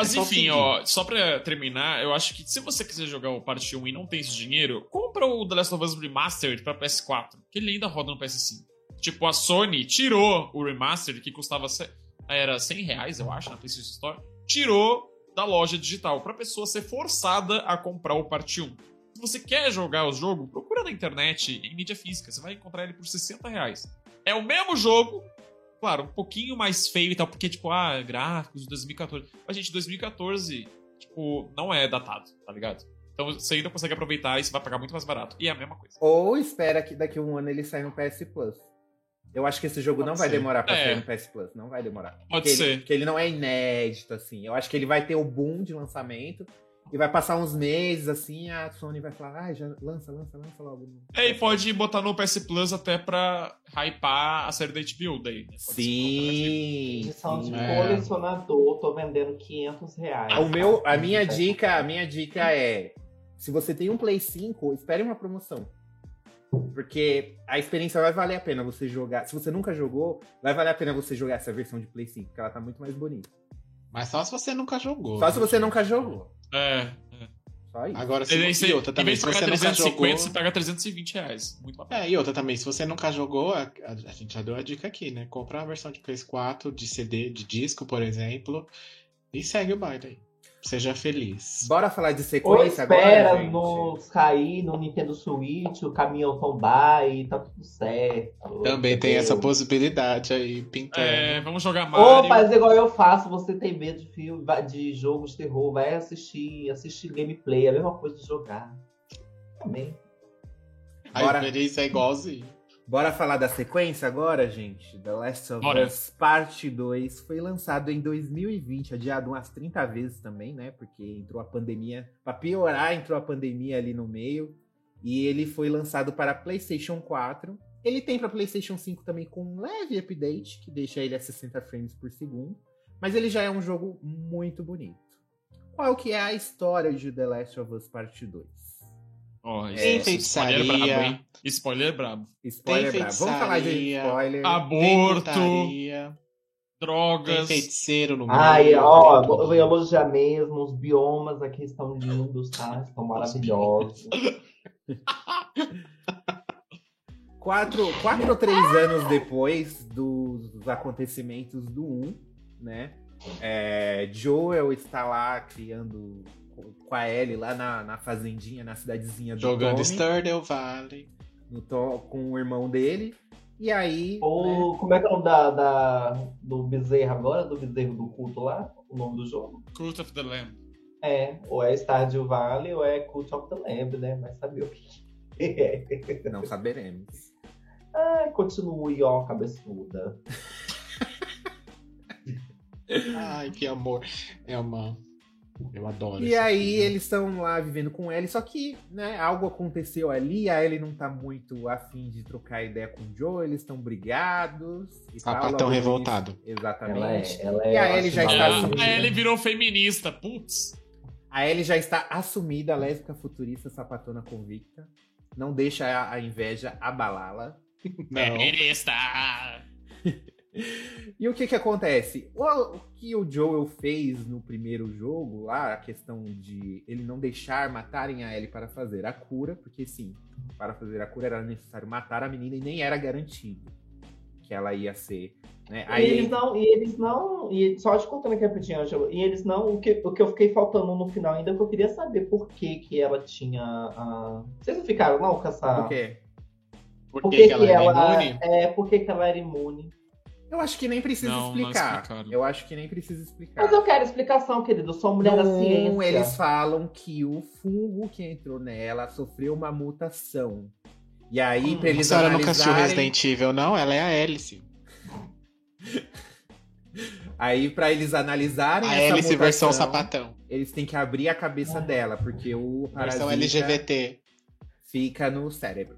Mas É enfim, ó, só pra terminar, eu acho que se você quiser jogar o Parte 1 e não tem esse dinheiro, compra o The Last of Us Remastered pra PS4, que ele ainda roda no PS5. Tipo, a Sony tirou o Remastered, que custava era 100 reais, eu acho, na PlayStation Store, tirou da loja digital, pra pessoa ser forçada a comprar o Parte 1. Se você quer jogar o jogo, procura na internet em mídia física, você vai encontrar ele por 60 reais. É o mesmo jogo, claro, um pouquinho mais feio e tal, porque, tipo, ah, gráficos de 2014. Mas, gente, 2014, tipo, não é datado, tá ligado? Então você ainda consegue aproveitar e você vai pagar muito mais barato. E é a mesma coisa. Ou espera que daqui a um ano ele saia no PS Plus. Eu acho que esse jogo Pode não vai ser. demorar pra É. sair no PS Plus. Não vai demorar. Pode porque Ele, ser. porque ele não é inédito, assim. Eu acho que ele vai ter o boom de lançamento. E vai passar uns meses, assim, a Sony vai falar, ah, já lança, lança, lança logo. no É, e pode botar no PS Plus até pra hypar a série da HBO daí. né? Sim. Edição de É. colecionador, tô vendendo 500 reais. O meu, a minha dica, a minha dica é, se você tem um Play 5, espere uma promoção. Porque a experiência vai valer a pena você jogar. Se você nunca jogou, vai valer a pena você jogar essa versão de Play 5, porque ela tá muito mais bonita. Mas só se você nunca jogou. Só se você nunca jogou. É. Só isso. Agora, se E, você, e outra também, se você pagar nunca 350, jogou... você paga 320 reais. Muito bacana. É, e outra também, se você nunca jogou, a, a- a gente já deu a dica aqui, né? Compra a versão de PS4, de CD, de disco, por exemplo, e segue o baile aí. Seja feliz. Bora falar de sequência espera agora, gente? no cair no Nintendo Switch, o caminhão tombar e tá tudo certo. Também tem entendeu? essa possibilidade aí, pintando. É, vamos jogar Ou Mario. faz igual eu faço, você tem medo de filme, de jogos de terror, vai assistir, assistir gameplay, é a mesma coisa de jogar. Também. A Bora. experiência é igualzinho. Bora falar da sequência agora, gente? The Last of Bora. Us Parte 2 foi lançado em 2020, adiado umas 30 vezes também, né? Porque entrou a pandemia. Pra piorar, entrou a pandemia ali no meio. E ele foi lançado para PlayStation 4. Ele tem para PlayStation 5 também com um leve update, que deixa ele a 60 frames por segundo. Mas ele já é um jogo muito bonito. Qual que é a história de The Last of Us Parte 2? Ó, Em esse- esse feitiçaria, spoiler brabo, hein? Spoiler brabo. Spoiler Tem brabo. Vamos falar de spoiler. Tem Aborto, putaria, tem drogas. feiticeiro no meio. Ai, ó, vou elogiar mesmo. Os biomas aqui estão lindos, tá? Estão maravilhosos. Quatro, quatro ou três anos depois dos acontecimentos do 1, né? É, Joel está lá criando com a Ellie lá na, na fazendinha, na cidadezinha do Jogando Tommy, Stardew Valley. no to- com o irmão dele. E aí, né, Ou como é que é o nome da, da- do bezerro agora? Do bezerro do culto lá? O nome do jogo? Cult of the Lamb. É, ou é Stardew Valley ou é Cult of the Lamb, né? Mas saber o que é. não saberemos. Ai, continue, ó, cabeçuda. Ai, que amor. É uma. Eu adoro. E aí filme. eles estão lá vivendo com Ellie, só que, né, algo aconteceu ali, a Ellie não tá muito afim de trocar ideia com o Joe, eles estão brigados. E Sapatão logo no revoltado. início- Ela Exatamente. é, ela é. E a eu Ellie já está maravilhosa. assim, a? Ellie virou feminista. Putz. A Ellie já está assumida, lésbica, futurista, sapatona convicta. Não deixa a, a inveja abalá-la. Feminista. E o que que acontece? O, o que o Joel fez no primeiro jogo lá, a questão de ele não deixar matarem a Ellie para fazer a cura, porque sim, para fazer a cura era necessário matar a menina e nem era garantido que ela ia ser, né? E Aí eles não, e eles não, e só te contando aqui rapidinho, Angela, e eles não, o que, o que eu fiquei faltando no final ainda, que eu queria saber por que que ela tinha a... Vocês não ficaram, não, com essa... o quê? Por Por que, que, que ela é ela, imune? é, por que que ela era imune? Eu acho que nem precisa Não, não explicar. explicaram. eu acho que nem precisa explicar. Mas eu quero explicação, querido, eu sou uma mulher da No um, ciência. eles falam que o fungo que entrou nela sofreu uma mutação. E aí, Hum. pra A eles senhora nunca assistiu analisarem... Resident Evil, não? Ela é a Alice. Aí, pra eles analisarem A essa Alice versão mutação, sapatão. eles têm que abrir a cabeça dela, porque o Versão parasita LGBT. fica no cérebro.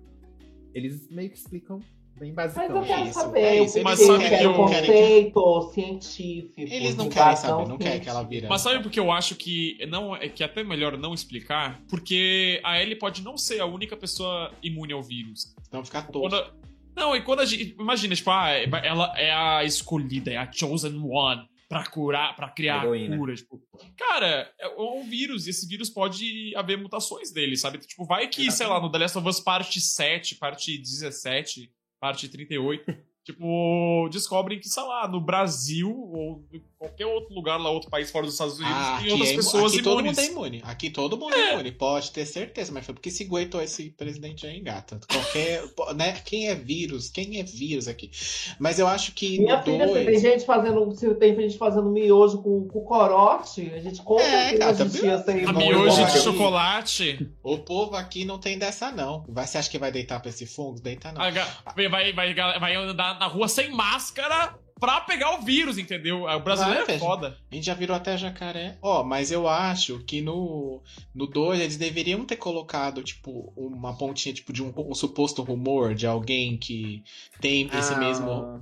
Eles meio que explicam bem Mas basicão. eu quero Isso, saber é o isso, porquê, eles eu não quero querem- o conceito científico. Eles não querem saber, não querem que ela vira. Mas sabe por que eu acho que não é que é até melhor não explicar? Porque a Ellie pode não ser a única pessoa imune ao vírus. Então fica tosco. Quando- não, e quando a gente. Imagina, tipo, ah, ela é a escolhida, é a chosen one pra curar, pra criar Heroína. a cura. Tipo, cara, é um vírus, e esse vírus pode haver mutações dele, sabe? Tipo, vai que, sei lá, no The Last of Us parte 7, parte 17, parte 38. Tipo, descobrem que, sei lá, no Brasil ou qualquer outro lugar lá, outro país fora dos Estados Unidos, Ah, tem aqui, outras é, imu- pessoas aqui todo mundo imunes. é imune. Aqui todo mundo é. imune, pode ter certeza. Mas foi porque se aguentou esse presidente aí, gata. Qualquer. né? Quem é vírus? Quem é vírus aqui? Mas eu acho que Minha no filha, se tem gente fazendo, se tem gente fazendo miojo com, com corote, a gente com É, gata, a gente ia A miojo de chocolate. O povo aqui não tem dessa, não. Vai, você acha que vai deitar pra esse fungo? Deita não. Vai, vai, vai andar na rua sem máscara pra pegar o vírus, entendeu? O brasileiro é foda. A gente já virou até jacaré. Ó, mas eu acho que no no 2 eles deveriam ter colocado, tipo, uma pontinha, tipo, de um, um suposto rumor de alguém que tem esse Ah, mesmo.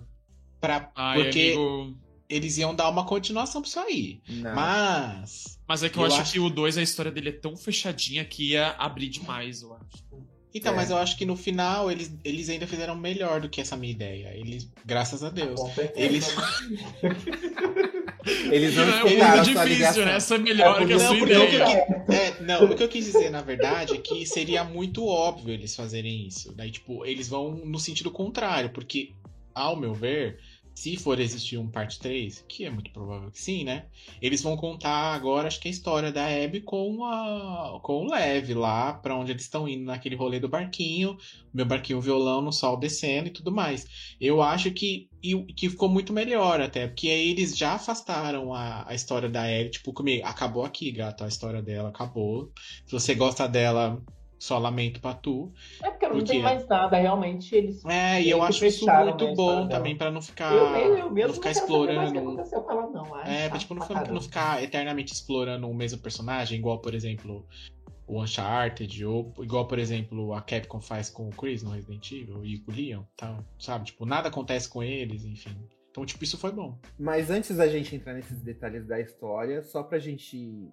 Pra, Ai, porque amigo. eles iam dar uma continuação pra isso aí. Não. Mas. Mas é que eu, Eu acho, acho- que o 2, a história dele é tão fechadinha que ia abrir demais, eu acho. Então, É. mas eu acho que no final eles, eles ainda fizeram melhor do que essa minha ideia. Eles, graças a Deus. Com certeza. Eles. Eles não Não, é muito difícil, né? Essa é melhor É, que a não, sua ideia. que- É, não, o que eu quis dizer, na verdade, é que seria muito óbvio eles fazerem isso. Daí, tipo, eles vão no sentido contrário, porque, ao meu ver, se for existir um parte 3, que é muito provável que sim, né? Eles vão contar agora, acho que a história da Abby com, a, com o Lev lá, pra onde eles estão indo naquele rolê do barquinho, meu barquinho violão no sol descendo e tudo mais. Eu acho que, e- que ficou muito melhor até, porque aí eles já afastaram a, a história da Ellie, tipo, comigo, acabou aqui, gato, a história dela acabou. Se você gosta dela, só lamento pra tu. É porque não Por tem mais nada, realmente eles. É, e eu que acho isso muito né, bom dela. também, pra não ficar, eu, eu, eu mesmo não ficar não mais o que explorando. aconteceu com ela, não. Ai, É, pra, tipo, não, pra não ficar eternamente explorando o mesmo personagem, igual, por exemplo, o Uncharted, ou igual, por exemplo, a Capcom faz com o Chris no Resident Evil e com o Leon, tal, sabe? Tipo, nada acontece com eles, enfim. Então, tipo, isso foi bom. Mas antes da gente entrar nesses detalhes da história, só pra gente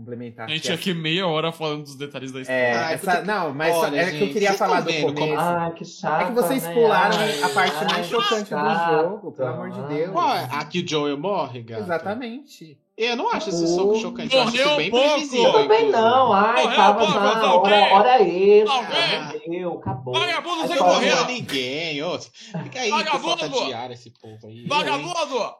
complementar. A gente que tinha essa- aqui meia hora falando dos detalhes da história. É, Ai, essa, porque- não, mas Olha, é que eu gente, queria falar do vendo como- começo. Ai, que chato. É que vocês né? pularam Ai, a parte ai, mais que chocante do jogo, pelo amor de Deus. Qual é? Aqui o Joel morre, gato? Exatamente. Eu não acho isso O- so- chocante, eu acho isso Morreu bem pouco. previsível. Eu também não, ai, Morreu, tava já, mas hora, hora extra, morreu, acabou. Vagabundo, você Não morreu. ninguém, ô. Fica aí Vagabundo! falta de ar esse povo aí. Vagabundo!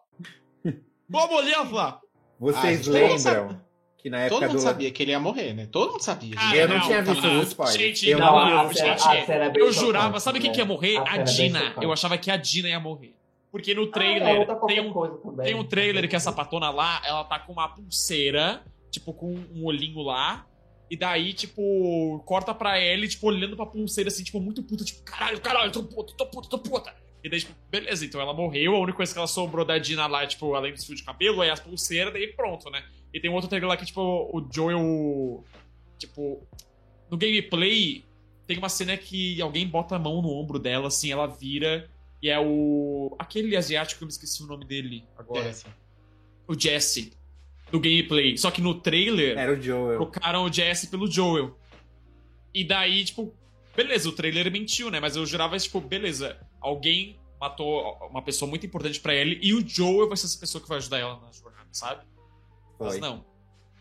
Borboleta! Vocês Ah, lembram que na época Todo mundo do. sabia que ele ia morrer, né? Todo mundo sabia. Ah, Eu não não, tinha visto tá. o spoiler. Gente, eu não, não, gente, a é bem Eu jurava, sabe quem que ia morrer? A A, é Dina. Eu achava que a Dina ia morrer. Porque no Ah, trailer qualquer tem um, tem um trailer que essa patona lá, ela tá com uma pulseira, tipo, com um olhinho lá. E daí, tipo, corta pra ela, e, tipo, olhando pra pulseira, assim, tipo, muito puta, tipo, caralho, caralho, tô puta, tô puta, tô puta. E daí, tipo, beleza, então ela morreu, a única coisa que ela sobrou da Dina lá, tipo, além do fio de cabelo, é as pulseiras, daí pronto, né? E tem um outro trailer lá que, tipo, o Joel. Tipo, no gameplay, tem uma cena que alguém bota a mão no ombro dela, assim, ela vira. E é o. Aquele asiático que eu me esqueci o nome dele agora. Assim. O Jesse. Do gameplay. Só que no trailer, Era o Joel. trocaram o Jesse pelo Joel. E daí, tipo, beleza, o trailer mentiu, né? Mas eu jurava, tipo, beleza, alguém matou uma pessoa muito importante pra ele e o Joel vai ser essa pessoa que vai ajudar ela na jornada, sabe? Mas Foi. não,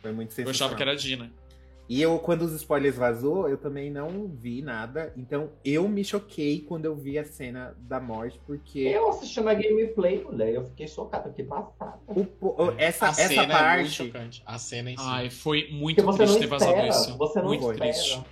Foi muito eu sensacional. achava que era a Dina. E eu, quando os spoilers vazou, eu também não vi nada. Então eu me choquei quando eu vi a cena da morte, porque Eu assistindo a gameplay, mulher, eu fiquei chocada, fiquei passada. o o- essa, a essa cena é muito parte. chocante. A cena em si. Ai, foi muito Porque triste ter vazado isso. você não muito espera. triste.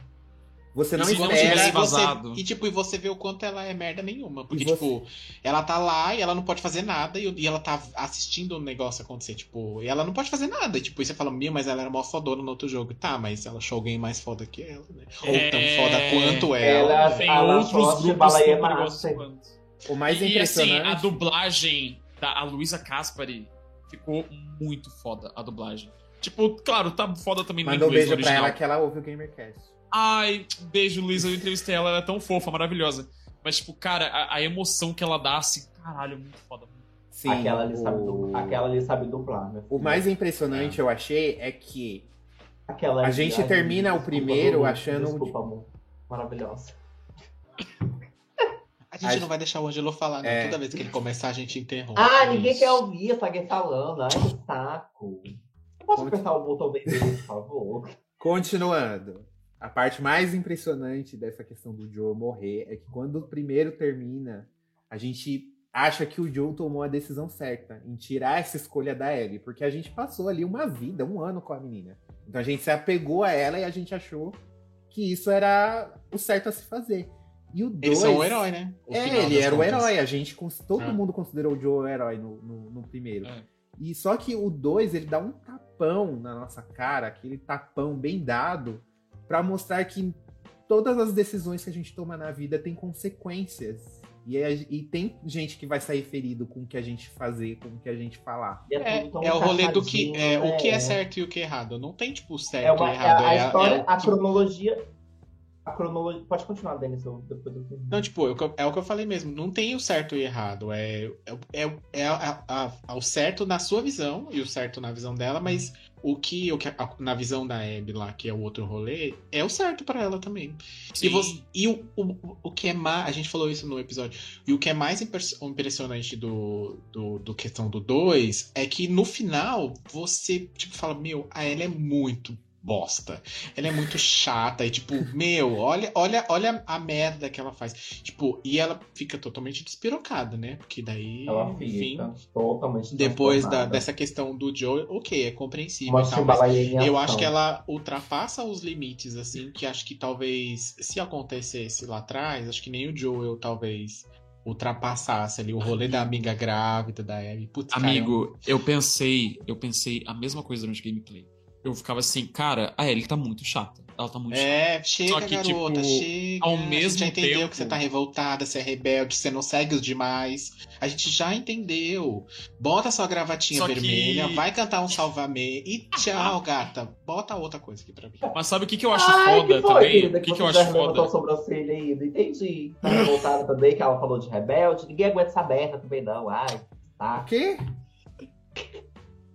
Você não se não espera. e, você, vazado? e tipo, e você vê o quanto ela é merda nenhuma. Porque, E você- tipo, ela tá lá e ela não pode fazer nada, e, e ela tá assistindo o negócio acontecer, tipo, e ela não pode fazer nada. E, tipo, e você fala, meu, mas ela era mó fodona no outro jogo. Tá, mas ela achou alguém mais foda que ela, né? Ou tão É. foda quanto ela. Ela- Tem ela outros grupos tão massa. quanto. O mais e, e assim, impressionante. a dublagem da a Luísa Caspari ficou muito foda, a dublagem. Tipo, claro, tá foda também no Mandou um inglês beijo pra original. ela que ela ouve o GamerCast. Ai, beijo, Luísa, eu entrevistei ela, ela é tão fofa, maravilhosa. Mas, tipo, cara, a, a emoção que ela dá, assim, caralho, muito foda. Sim. aquela, ali sabe o... dublar, aquela ali sabe dublar, meu o mais impressionante eu achei é que Aquela a ali- gente ai, termina o primeiro achando- Desculpa, amor. Maravilhosa. A gente A- não vai deixar o Angelo falar, não. É. Toda vez que ele começar, a gente interrompe. Ah, ninguém Isso. quer ouvir essa alguém falando. Ai, que saco. Eu posso Conte- apertar o botão vermelho, por favor? Continuando. A parte mais impressionante dessa questão do Joe morrer é que quando o primeiro termina, a gente acha que o Joe tomou a decisão certa em tirar essa escolha da Ellie, porque a gente passou ali uma vida, um ano com a menina. Então a gente se apegou a ela e a gente achou que isso era o certo a se fazer. E o Eles dois, são o herói, né? O é, ele era o contas. herói. A gente, todo É. mundo considerou o Joe o herói no, no, no primeiro. É. E só que o 2, ele dá um tapão na nossa cara, aquele tapão bem dado, pra mostrar que todas as decisões que a gente toma na vida têm consequências. E, a- e tem gente que vai sair ferido com o que a gente fazer, com o que a gente falar. É, tão é o rolê do que é, né? o que é certo e o que é errado. Não tem, tipo, certo É uma, e é errado. a, é- história, é o a cronologia. A cronologia. Pode continuar, Denis, depois eu termino. Não, tipo, é o que eu- é o que eu falei mesmo. Não tem o certo e o errado. É, é, é, é a- a- a- o certo na sua visão e o certo na visão dela, mas o que, o que a- na visão da Abby lá, que é o outro rolê, é o certo pra ela também. E, Sim. você- e o, o, o que é mais. A gente falou isso no episódio. E o que é mais impressionante do, do, do questão do 2 é que no final você, tipo, fala: Meu, a ela é muito bosta. Ela é muito chata. E, tipo, meu, olha, olha, olha a merda que ela faz. Tipo, e ela fica totalmente despirocada, né? Porque daí, Ela enfim. fica totalmente Depois da, dessa questão do Joe, ok, é compreensível tal, eu acho que ela ultrapassa os limites, assim, que acho que talvez, se acontecesse lá atrás, acho que nem o Joel talvez ultrapassasse ali o rolê da amiga grávida, da Abby. Putz, Amigo, eu pensei, eu pensei a mesma coisa durante o gameplay. Eu ficava assim, cara, a Ellie tá muito chata. Ela tá muito chata. É, chega, Só que, garota, tipo, chega. ao a gente mesmo já entendeu tempo- que você tá revoltada, você é rebelde, você não segue os demais. A gente já entendeu. Bota sua gravatinha Só que- vermelha, vai cantar um salvamê e tchau, gata. Bota outra coisa aqui pra mim. Mas sabe o que, que eu acho Ai, foda que foi, também? querida, O que, que você eu acho foda? sobrancelha? Não entendi. Tá revoltada também, que ela falou de rebelde. Ninguém aguenta essa merda também, não. Ai, O tá. quê?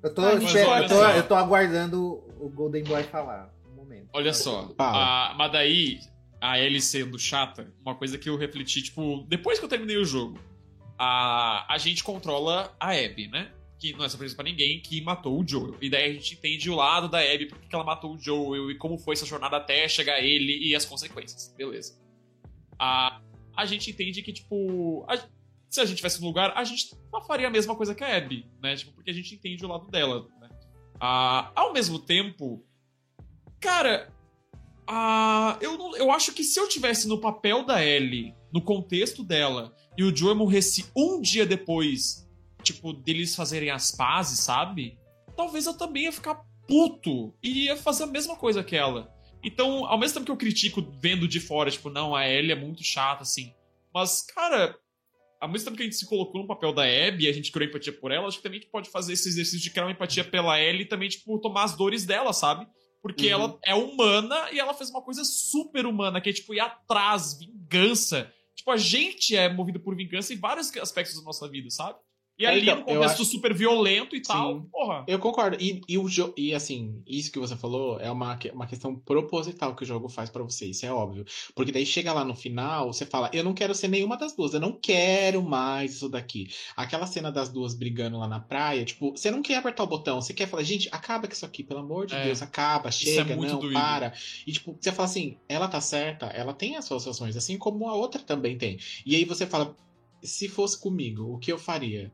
Eu tô, mas eu tô, eu tô aguardando o Golden Boy falar. Um momento. Olha só, a, mas daí, a Ellie sendo chata, uma coisa que eu refleti, tipo, depois que eu terminei o jogo, a, a gente controla a Abby, né? Que não é surpresa pra ninguém, que matou o Joel. E daí a gente entende o lado da Abby, por que ela matou o Joel e como foi essa jornada até chegar a ele e as consequências. Beleza. A, a gente entende que, tipo, a- se a gente tivesse no lugar, a gente não faria a mesma coisa que a Abby, né? Tipo, porque a gente entende o lado dela, né? Ah, ao mesmo tempo, cara, ah, eu, não- eu acho que se eu tivesse no papel da Ellie, no contexto dela, e o Joe morresse um dia depois, tipo, deles fazerem as pazes, sabe? Talvez eu também ia ficar puto e ia fazer a mesma coisa que ela. Então, ao mesmo tempo que eu critico vendo de fora, tipo, não, a Ellie é muito chata, assim. Mas, cara, ao mesmo tempo que a gente se colocou no papel da Abby e a gente criou empatia por ela, acho que também a gente pode fazer esse exercício de criar uma empatia pela Ellie e também, tipo, tomar as dores dela, sabe? Porque Uhum. ela é humana e ela fez uma coisa super humana, que é, tipo, ir atrás, vingança. Tipo, a gente é movido por vingança em vários aspectos da nossa vida, sabe? E É, ali, então, no contexto acho- super violento e tal, Sim. porra. Eu concordo. E, e, o jo- e assim, isso que você falou é uma, uma questão proposital que o jogo faz pra você, isso é óbvio. Porque daí chega lá no final, você fala, eu não quero ser nenhuma das duas, eu não quero mais isso daqui. Aquela cena das duas brigando lá na praia, tipo, você não quer apertar o botão, você quer falar, gente, acaba com isso aqui, pelo amor de É. Deus, acaba, Isso chega, é não, doído. para. E tipo, você fala assim, ela tá certa, ela tem as suas ações, assim como a outra também tem. E aí você fala, se fosse comigo, o que eu faria?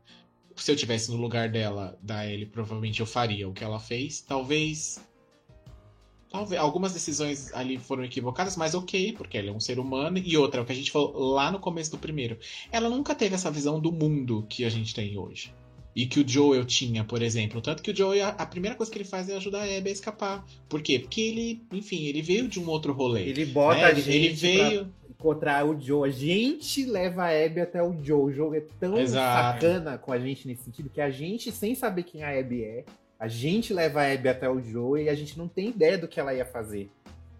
Se eu tivesse no lugar dela, da Ellie, provavelmente eu faria o que ela fez. Talvez. Talvez. Algumas decisões ali foram equivocadas, mas ok, porque ela é um ser humano. E outra, o que a gente falou lá no começo do primeiro. Ela nunca teve essa visão do mundo que a gente tem hoje. E que o Joel tinha, por exemplo. Tanto que o Joel, a, a primeira coisa que ele faz é ajudar a Abby a escapar. Por quê? Porque ele, enfim, ele veio de um outro rolê. Ele bota né? a gente ele veio. pra encontrar o Joe. A gente leva a Abby até o Joe. O jogo é tão Exato. sacana com a gente nesse sentido que a gente, sem saber quem a Abby é, a gente leva a Abby até o Joe e a gente não tem ideia do que ela ia fazer.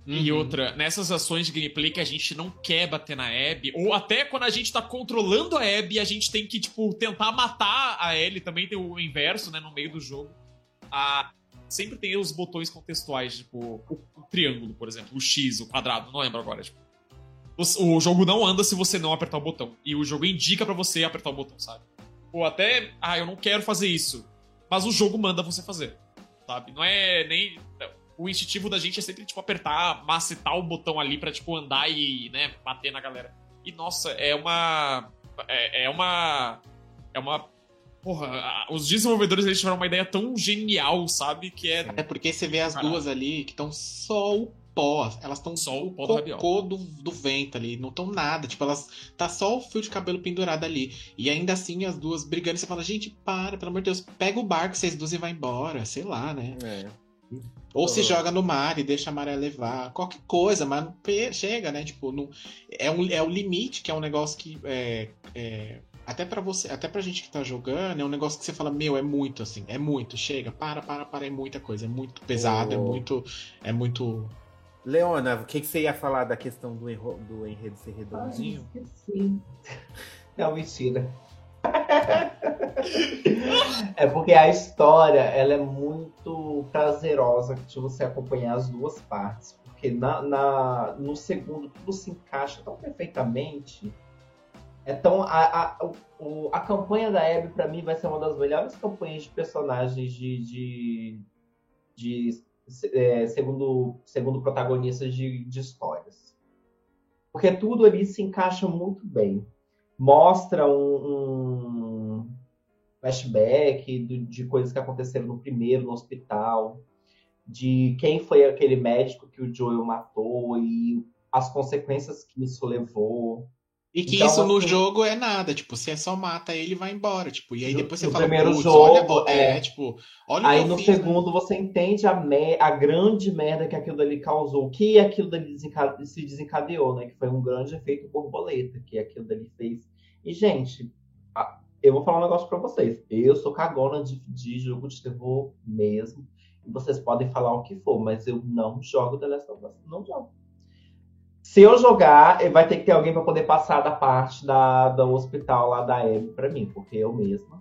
E Uhum. outra, nessas ações de gameplay que a gente não quer bater na Abby, ou até quando a gente tá controlando a Abby, a gente tem que, tipo, tentar matar a Ellie, também tem o inverso, né, no meio do jogo. A... Sempre tem os botões contextuais, tipo, o, o triângulo, por exemplo, o X, o quadrado, não lembro agora, tipo. O, o jogo não anda se você não apertar o botão. E o jogo indica pra você apertar o botão, sabe? Ou até, ah, eu não quero fazer isso. Mas o jogo manda você fazer, sabe? Não é nem o instintivo da gente é sempre, tipo, apertar, macetar o botão ali pra, tipo, andar e, né, bater na galera. E, nossa, é uma... É, é uma... É uma... Porra, os desenvolvedores, eles tiveram uma ideia tão genial, sabe? Que é... É porque você vê as Caralho. duas ali que estão só o pó. Elas estão Só o pó do cocô do, do vento ali. Não estão nada. Tipo, elas. Tá só o fio de cabelo pendurado ali. E ainda assim as duas brigando. E você fala, gente, para, pelo amor de Deus, pega o barco, vocês duas e vai embora. Sei lá, né? Ou se Oh. joga no mar e deixa a maré levar. Qualquer coisa, mas chega, né? Tipo, não, é, um, é o limite, que é um negócio que. É, é, até pra você, até pra gente que tá jogando, é um negócio que você fala, meu, é muito assim, é muito, chega, para, para, para, é muita coisa, é muito pesado, é Oh. muito. É muito. Leona, o que, que você ia falar da questão do, enro- do enredo ser Ai, redondinho? esqueci. Não, mentira. É porque a história ela é muito prazerosa de você acompanhar as duas partes. Porque na, na- no segundo tudo se encaixa tão perfeitamente. Então a, a, o- a campanha da Abby pra mim vai ser uma das melhores campanhas de personagens de, de, de é, segundo, segundo protagonistas de, de histórias. Porque tudo ali se encaixa muito bem. Mostra um, um flashback do- de coisas que aconteceram no primeiro, no hospital, de quem foi aquele médico que o Joel matou e as consequências que isso levou. E que Então, isso no assim- jogo é nada, tipo, você só mata ele e vai embora, tipo, e aí No- depois você no fala, primeiro "Putz, jogo, olha, é. é, tipo, olha Aí no né?" segundo você entende a, me- a grande merda que aquilo dali causou, o que aquilo dali desenca- se desencadeou, né? Que foi um grande efeito borboleta que aquilo dali fez. E, gente, eu vou falar um negócio pra vocês. Eu sou cagona de, de jogo de terror mesmo. E vocês podem falar o que for, mas eu não jogo The Last of Us. Não jogo. Se eu jogar, vai ter que ter alguém pra poder passar da parte da, do hospital lá da Abby pra mim, porque eu mesma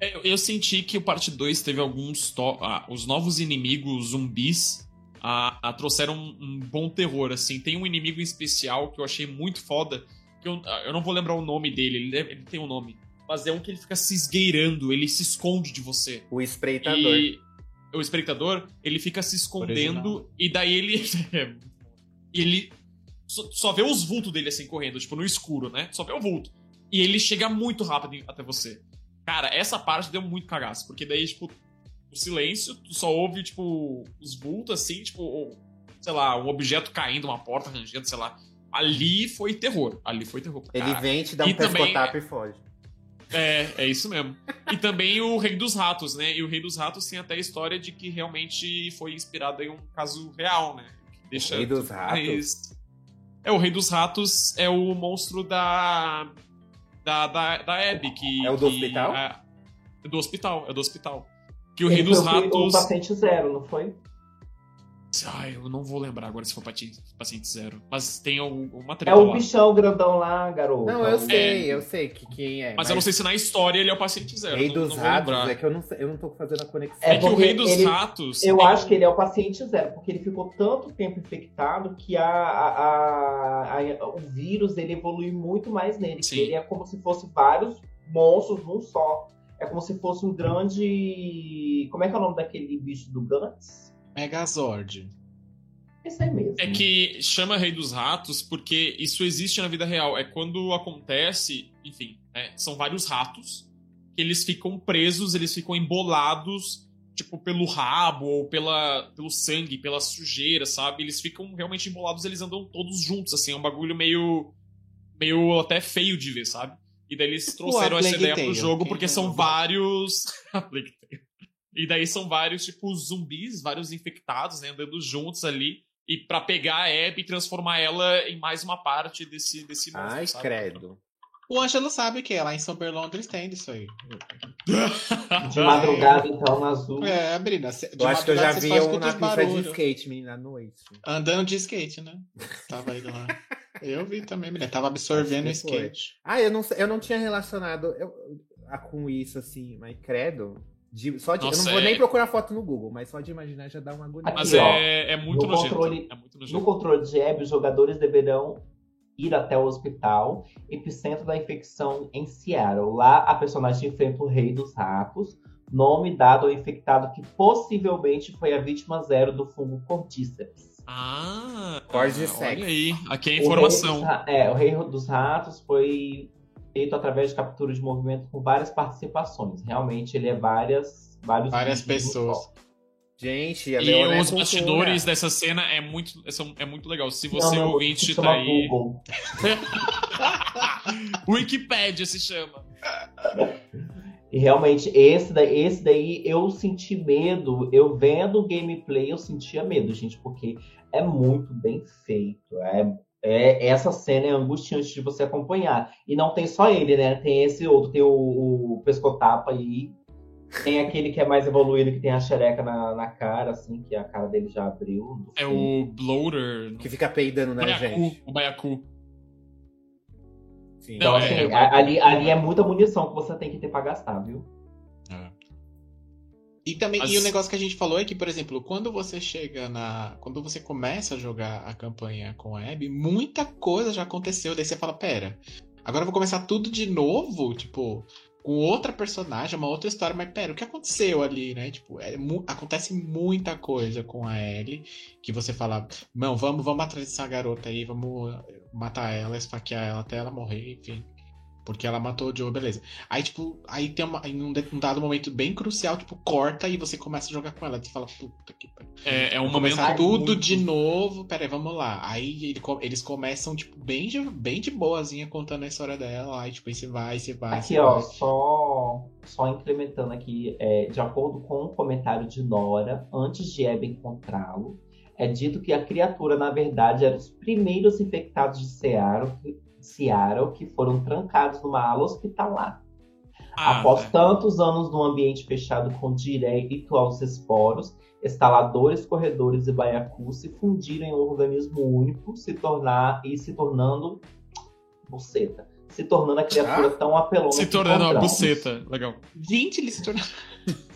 Eu, eu senti que o parte 2 teve alguns. Ah, os novos inimigos zumbis trouxeram um, um bom terror, assim. Tem um inimigo em especial que eu achei muito foda. Que eu, ah, eu não vou lembrar o nome dele, ele, ele tem um nome. Mas é um que ele fica se esgueirando, ele se esconde de você. O espreitador. E o espectador, ele fica se escondendo Original. e daí ele. ele só, só vê os vultos dele assim correndo, tipo, no escuro, né? Só vê o vulto. E ele chega muito rápido até você. Cara, essa parte deu muito cagaço, porque daí, tipo, o silêncio, tu só ouve, tipo, os vultos assim, tipo, ou, sei lá, um objeto caindo, uma porta rangendo, sei lá. Ali foi terror. Ali foi terror. Ele vem, te dá um E também- e foge. É, é isso mesmo. E também o Rei dos Ratos, né? E o Rei dos Ratos tem até a história de que realmente foi inspirado em um caso real, né? Que deixa Rei dos Ratos? É, o Rei dos Ratos é o monstro da. Da, da, da Abby, que. É o do que- hospital? É, é do hospital, é do hospital. Que o Ele Rei dos foi o- O Ratos. paciente zero, não foi? Ai, eu não vou lembrar agora se for paciente, paciente zero. Mas tem um, uma É treta o lá. bichão grandão lá, garoto. Não, É eu sei, eu sei que quem é. Mas eu não sei se na história ele é o paciente zero. Rei não, dos não vou Ratos, é que eu não, sei- eu não tô fazendo a conexão. É, É que o Rei dos ele- Ratos. Eu tem- acho que ele é o paciente zero, porque ele ficou tanto tempo infectado que a, a- a- a- o vírus ele evolui muito mais nele. Sim. Ele é como se fosse vários monstros num só. É como se fosse um grande. Como é que é o nome daquele bicho do Gantz? Megazord. Esse aí mesmo. É que chama Rei dos Ratos porque isso existe na vida real. É quando acontece, enfim, né, são vários ratos que eles ficam presos, eles ficam embolados, tipo, pelo rabo ou pela, pelo sangue, pela sujeira, sabe? Eles ficam realmente embolados, eles andam todos juntos, assim, é um bagulho meio. meio até feio de ver, sabe? E daí eles trouxeram a essa ideia pro jogo porque são vários. E daí são vários, tipo, zumbis, vários infectados, né, andando juntos ali. E pra pegar a Abby e transformar ela em mais uma parte desse, desse monstro, Ai, sabe? credo. O Ângelo sabe que é lá em São Berlondres tem isso aí. De madrugada, então, na azul. É, Brina. cê- de Eu acho que eu já vi um na pista de skate, menina, à noite. Andando de skate, né? Tava indo lá. Eu vi também, menina. Tava absorvendo o skate. Ah, eu não, sei- eu não tinha relacionado eu- a- com isso, assim, mas credo. De- só de, eu Nossa, não vou é- nem procurar foto no Google, mas só de imaginar já dá uma agonia. Mas Aqui, ó, é, é muito no nojento. controle- É muito No nojento. controle de Hebe, os jogadores deverão ir até o hospital, epicentro da infecção em Seattle. Lá, a personagem enfrenta o Rei dos Ratos, nome dado ao infectado que possivelmente foi a vítima zero do fungo Cordyceps. Ah, Cordyceps. olha aí. Aqui é O a Rei informação. dos Ra- é, o Rei dos Ratos foi feito através de captura de movimento com várias participações. Realmente, ele é várias, vários Várias pessoas. Gente, a E Leona é os cultura. bastidores dessa cena é muito, é muito legal. Se você, Não, não, ouvinte, se tá chama aí. Google. Wikipedia se chama. E realmente, esse daí, esse daí eu senti medo. Eu vendo o gameplay, eu sentia medo, gente, porque é muito bem feito. É, é- essa cena é angustiante de você acompanhar. E não tem só ele, né? Tem esse outro, tem o, o pescotapa aí. Tem aquele que é mais evoluído, que tem a xereca na, na cara, assim, que a cara dele já abriu. É o Bloater. Que fica peidando na Baiacu. gente. O Baiacu. Sim. Então, Não, assim, é- a- ali, ali é muita munição que você tem que ter pra gastar, viu? E também, Mas- e o negócio que a gente falou é que, por exemplo, quando você chega na. Quando você começa a jogar a campanha com a Abby, muita coisa já aconteceu. Daí você fala, pera, agora eu vou começar tudo de novo, tipo, com outra personagem, uma outra história, mas pera, o que aconteceu ali, né? Tipo, é mu- acontece muita coisa com a Ellie que você fala, não, vamos, vamos atrás dessa garota aí, vamos matar ela, esfaquear ela até ela morrer, enfim. Porque ela matou o Joe, beleza. Aí, tipo, aí tem uma, em um de- um dado momento bem crucial, tipo, corta e você começa a jogar com ela. Você fala, puta que pariu. É, é um momento. começar tudo muito- de novo. Pera aí, vamos lá. Aí ele eles começam, tipo, bem de, bem de boazinha contando a história dela. Aí, tipo, aí você vai, você vai. Aqui, você ó, vai. só, só incrementando aqui, é, de acordo com o comentário de Nora, antes de Abby encontrá-lo, é dito que a criatura, na verdade, era os primeiros infectados de Seattle, que- Seattle que foram trancados numa ala hospitalar. Ah, Após tá. tantos anos num ambiente fechado com direito aos esporos, instaladores, corredores e baiacus se fundiram em um organismo único, se tornar e se tornando buceta, se tornando a criatura tão apelona. Se tornando uma buceta. Legal. Gente, ele se tornou.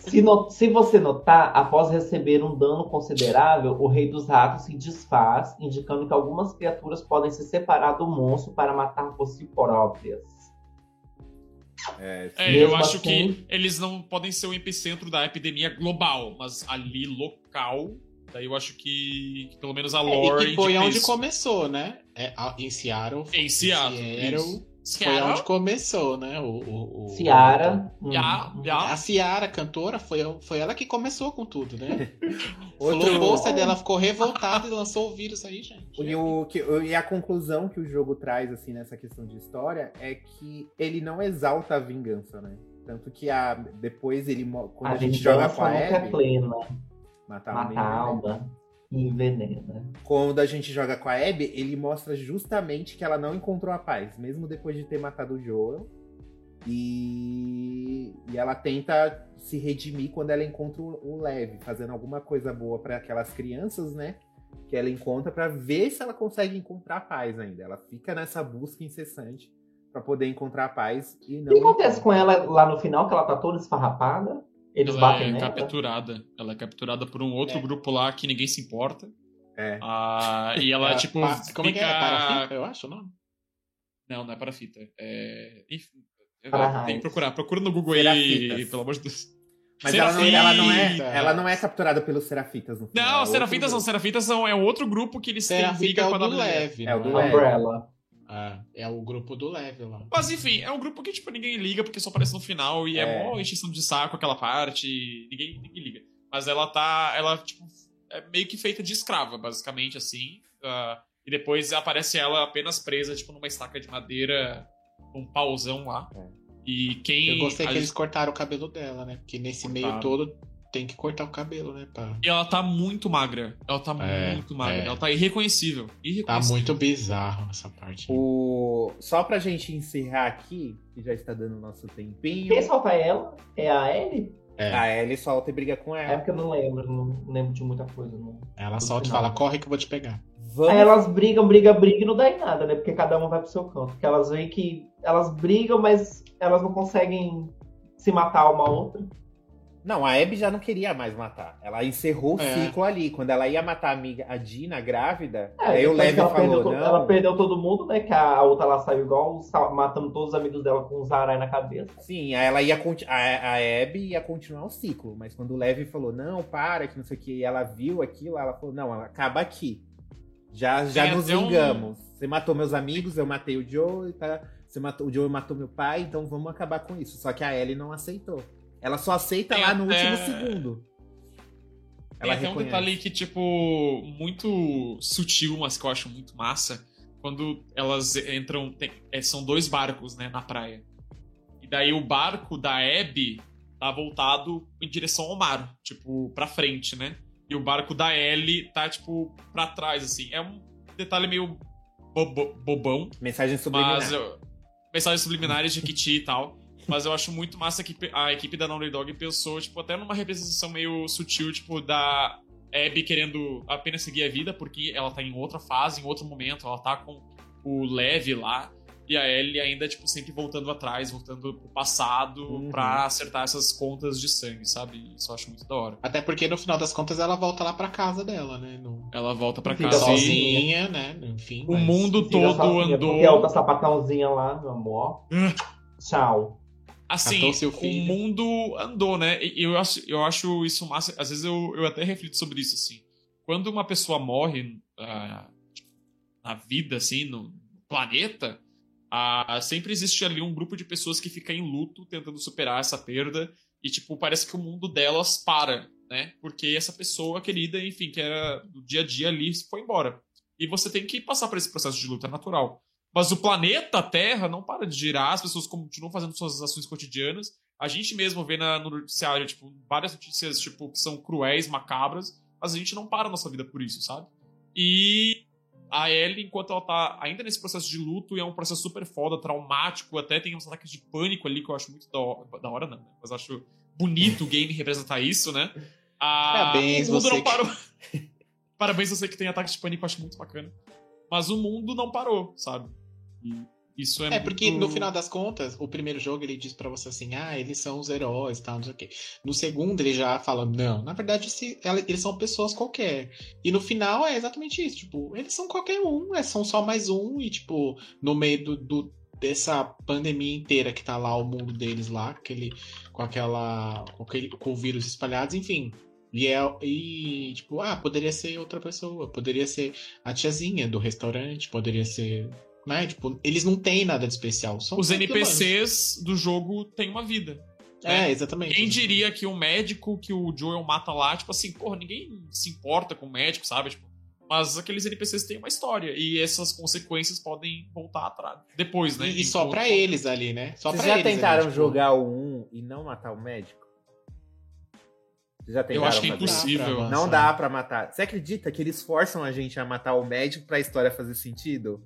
Se, no- se você notar, após receber um dano considerável, o Rei dos Ratos se desfaz, indicando que algumas criaturas podem se separar do monstro para matar por si próprias. É, É, eu acho assim- que eles não podem ser o epicentro da epidemia global, mas ali local, daí eu acho que, que pelo menos a É, lore e que foi onde isso. começou, né? É, a- em Seattle. Em Seattle, Seattle isso. foi onde começou, né? O, o, o- Ciara. Ya, hum, ya. A Ciara, cantora, foi, foi ela que começou com tudo, né? Outro- O pôster dela ficou revoltada e lançou o vírus aí, gente. E, o, que, e a conclusão que o jogo traz, assim, nessa questão de história, é que ele não exalta a vingança, né? Tanto que a, depois ele, quando a, A gente joga com a é Abby, plena. matar a Mata a alma e envenena. Quando a gente joga com a Abby, ele mostra justamente que ela não encontrou a paz, mesmo depois de ter matado o Joel. E, e ela tenta se redimir quando ela encontra o o Lev, fazendo alguma coisa boa para aquelas crianças, né? Que ela encontra para ver se ela consegue encontrar a paz ainda. Ela fica nessa busca incessante para poder encontrar a paz e O não. que acontece encontra. com ela lá no final, que ela tá toda esfarrapada? Eles Ela batem é nela? capturada. Ela é capturada por um outro É. grupo lá que ninguém se importa. É. Ah, e ela, É, tipo, pa- Como é que é? fica- Parafita, eu acho o nome. Não, não é parafita. É... Enfim, Para tenho que procurar. Procura no Google aí, Serafitas. pelo amor de Deus. Mas ela não, ela, não é, ela não é capturada pelos Serafitas no final. é Não, outro Serafitas não. Serafitas são, é outro grupo que eles têm Serafita briga é com o a do. Leve. É o não do Leve. Umbrella. É, é o grupo do Leve lá. Mas enfim, é um grupo que, tipo, ninguém liga porque só aparece no final e é, É. mó encheção de saco aquela parte. Ninguém, ninguém liga. Mas ela tá. Ela, tipo, é meio que feita de escrava, basicamente, assim. ah, e depois aparece ela apenas presa, tipo, numa estaca de madeira, um pauzão lá. É. E quem. Eu gostei que eles cortaram o cabelo dela, né? Porque nesse meio Cortaram. todo tem que cortar o cabelo, né? Pra... E ela tá muito magra. Ela tá É, muito magra. é. Ela tá irreconhecível. Tá irreconhecível. muito bizarro essa parte. O... Só pra gente encerrar aqui, que já está dando o nosso tempinho. Quem solta ela? É a Ellie? É, A Ellie solta e briga com É ela. porque eu não lembro, não lembro de muita coisa. Não. ela solta e fala, corre que eu vou te pegar. Vamos... Aí elas brigam, brigam, brigam e não dá em nada, né? Porque cada uma vai pro seu canto. Porque elas veem que elas brigam, mas elas não conseguem se matar uma a outra. Não, a Abby já não queria mais matar. Ela encerrou o É. ciclo ali. Quando ela ia matar a amiga, a Dina, grávida, É, aí o Levi falou, perdeu, não... ela perdeu todo mundo, né? Que a outra lá saiu igual, matando todos os amigos dela com um zarai na cabeça. Sim, aí ela ia a, a Abby ia continuar o ciclo, mas quando o Levi falou, não, para, que não sei o que, e ela viu aquilo, ela falou, não, ela acaba aqui. Já, já nos até um- vingamos. Você matou meus amigos, eu matei o Joe, tá? Você matou, o Joe matou meu pai, então vamos acabar com isso. Só que a Ellie não aceitou. Ela só aceita Tem lá no até- último segundo. Tem Ela até um detalhe que, tipo, muito sutil, mas que eu acho muito massa. Quando elas entram. tem- é, são dois barcos, né, na praia. E daí o barco da Abby tá voltado em direção ao mar, tipo, pra frente, né? E o barco da Ellie tá, tipo, pra trás, assim. É um detalhe meio bobo- bobão, Mensagem subliminar. mas eu, mensagens subliminares de Kiti e tal. Mas eu acho muito massa que a equipe da Naughty Dog pensou, tipo, até numa representação meio sutil, tipo, da Abby querendo apenas seguir a vida, porque ela tá em outra fase, em outro momento, ela tá com o Lev lá, e a Ellie ainda, tipo, sempre voltando atrás, voltando pro passado, Uhum. pra acertar essas contas de sangue, sabe? Isso eu acho muito da hora. Até porque no final das contas ela volta lá pra casa dela, né? No... Ela volta pra Fica casa e Sozinha, né? Enfim. o mas- mundo todo sozinha, andou... Porque a outra sapatãozinha lá, meu amor. Tchau. Assim, o mundo andou, né? E eu acho, eu acho isso massa. Às vezes eu, eu até reflito sobre isso, assim. Quando uma pessoa morre ah, na vida, assim, no planeta, ah, sempre existe ali um grupo de pessoas que fica em luto tentando superar essa perda. E, tipo, parece que o mundo delas para, né? Porque essa pessoa querida, enfim, que era do dia a dia ali, foi embora. E você tem que passar por esse processo de luta, natural. Mas o planeta Terra não para de girar, as pessoas continuam fazendo suas ações cotidianas. A gente mesmo vê na, no noticiário, tipo, várias notícias, tipo, que são cruéis, macabras, mas a gente não para a nossa vida por isso, sabe? E a Ellie, enquanto ela tá ainda nesse processo de luto, e é um processo super foda, traumático, até tem uns ataques de pânico ali que eu acho muito da hora, da hora não, né? Mas acho bonito o game representar isso, né? Parabéns, o mundo você não que- parou. Parabéns você que tem ataques de pânico, eu acho muito bacana. Mas o mundo não parou, sabe? Isso é, É, muito- porque no final das contas, o primeiro jogo ele diz pra você assim, ah, eles são os heróis tal, não sei o quê. No segundo ele já fala, não, na verdade esse- eles são pessoas qualquer. E no final é exatamente isso, tipo, eles são qualquer um, é, são só mais um, e tipo, no meio do, do- dessa pandemia inteira que tá lá o mundo deles lá, aquele, com aquela. com, aquele, com o vírus espalhados, enfim. E é. E, tipo, ah, poderia ser outra pessoa, poderia ser a tiazinha do restaurante, poderia ser. Né? Tipo, eles não têm nada de especial. São Os NPCs do jogo têm uma vida. humanos. É, exatamente. Quem diria que o médico que o Joel mata lá, tipo assim, porra, ninguém se importa com o médico, sabe? Tipo, mas aqueles NPCs têm uma história e essas consequências podem voltar atrás. Depois, né? E, e só pra eles ali, né? Só Vocês pra já eles ali, tentaram tipo, jogar o 1 e não matar o médico? Vocês já tentaram Eu acho que é impossível. Não dá pra matar. Você acredita que eles forçam a gente a matar o médico pra história fazer sentido?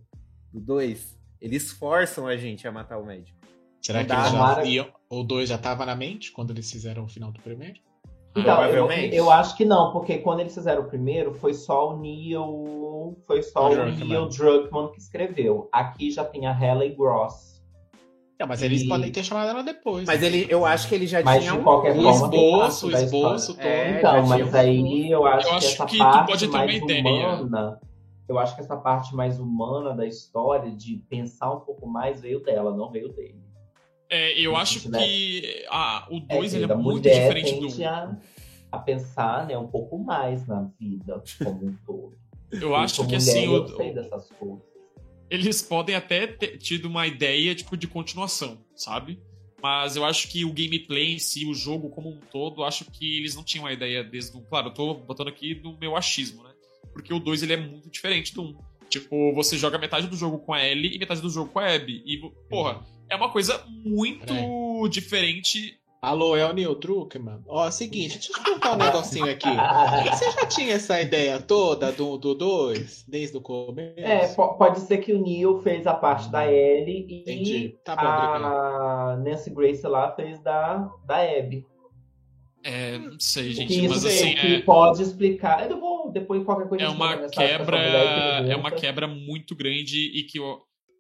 Do 2? Eles forçam a gente a matar o médico. Será Não que eles já Mara. iam, o 2 já tava na mente quando eles fizeram o final do primeiro? Então, eu, Provavelmente. eu acho que não, porque quando eles fizeram o primeiro, foi só o Neil. Foi só o Druckmann. Neil Druckmann que escreveu. Aqui já tem a Halle Gross. É, mas eles E- podem ter chamado ela depois. Mas ele, eu acho que ele já Mas tinha de um. qualquer O forma, esboço, o esboço todo. É, Então, mas um aí eu acho Eu que acho essa que tu parte pode ter uma mais ideia. humana. Eu acho que essa parte mais humana da história, de pensar um pouco mais, veio dela, não veio dele. É, eu acho que ah, o É, 2 ele é a muito diferente do tende 1. a, a pensar né, um pouco mais na vida como um todo. Eu acho como que mulher, assim, eu o- sei dessas coisas. eles podem até ter tido uma ideia tipo de continuação, sabe? Mas eu acho que o gameplay em si, o jogo como um todo, acho que eles não tinham a ideia desde o. Claro, eu tô botando aqui do meu achismo, né? Porque o 2 ele é muito diferente do 1. Um. Tipo, você joga metade do jogo com a Ellie e metade do jogo com a Abby. E, porra, é uma coisa muito diferente. Alô, é o Neil Druckmann? Ó, é o seguinte, deixa eu te perguntar um negocinho aqui. Você já tinha essa ideia toda do 2 desde o começo? É, po- pode ser que o Neil fez a parte da Ellie e Entendi. Tá bom, obrigado. a Nancy Grace lá fez da, da Abby. É, não sei, gente, mas assim, que é, pode explicar. Eu vou depois qualquer coisa. é uma quebra. É uma quebra muito grande e que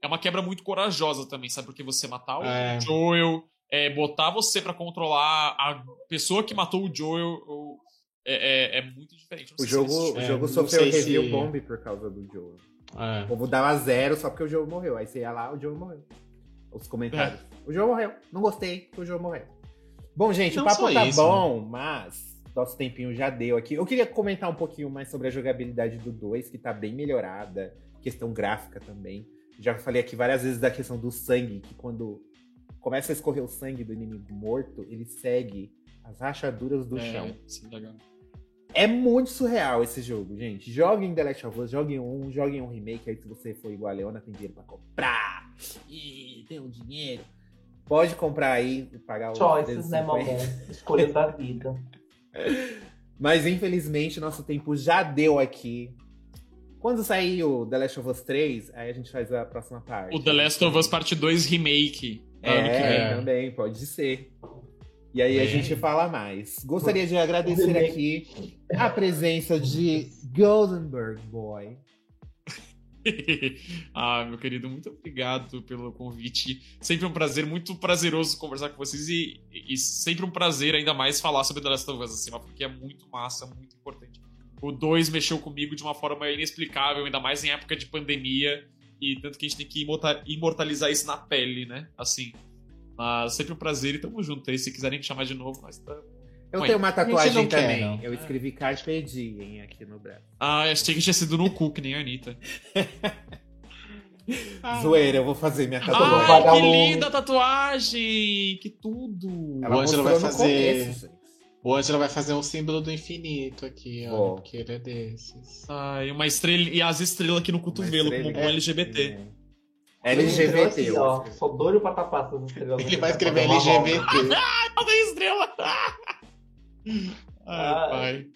é uma quebra muito corajosa também, sabe? Porque você matar o É. Joel, é, botar você pra controlar a pessoa que matou o Joel ou- é, é, é muito diferente. O se jogo, eles- o É, jogo sofreu sei se- review bomb por causa do Joe. É. O povo dava zero só porque o Joe morreu. Aí você ia lá, o Joe morreu. Os comentários. É. O Joe morreu. Não gostei que o Joe morreu. Bom, gente, Não o papo tá isso, bom, mas nosso tempinho já deu aqui. Eu queria comentar um pouquinho mais sobre a jogabilidade do 2, que tá bem melhorada. Questão gráfica também. Já falei aqui várias vezes da questão do sangue, que quando começa a escorrer o sangue do inimigo morto, ele segue as rachaduras do é, chão. isso é legal. É muito surreal esse jogo, gente. Joguem The Last of Us, joguem um, joguem um remake. Aí se você for igual a Leona, tem dinheiro pra comprar. Ih, tem um dinheiro. Pode comprar aí e pagar os Choices, né, 350. mamãe? Escolhas da vida. Mas infelizmente nosso tempo já deu aqui. Quando sair o The Last of Us 3, aí a gente faz a próxima parte. O The Last of Us Parte 2 Remake. ano que É, vem. também, pode ser. E aí a É. gente fala mais. Gostaria de agradecer aqui a presença de Goldenberg Boy. ah, meu querido, muito obrigado pelo convite. Sempre um prazer, muito prazeroso conversar com vocês e, e sempre um prazer ainda mais falar sobre The Last of Us acima, porque é muito massa, muito importante. O 2 mexeu comigo de uma forma inexplicável, ainda mais em época de pandemia, e tanto que a gente tem que imorta- imortalizar isso na pele, né? Assim. Mas sempre um prazer e tamo junto aí. Se quiserem me chamar de novo, nós estamos. Eu Ué, tenho uma tatuagem quer, também. não. Eu escrevi Carpe Diem aqui no braço. Ah, achei que tinha sido no cu, que nem a Anitta. Zoeira, eu vou fazer minha Ai, tatuagem. vagabundo. que linda a tatuagem! Que tudo! Ela O Ângelo mostrou vai fazer- começo. O Ângelo vai fazer um símbolo do infinito aqui, ó. Vou. Porque ele é desses. Ai, uma estrela e as estrelas aqui no cotovelo, como bom LGBT. É. LGBT. Ó, sou doido pra tapar essas estrelas. Ele vai escrever uma volta. LGBT. Não tem estrela! Ai, Ai. pai.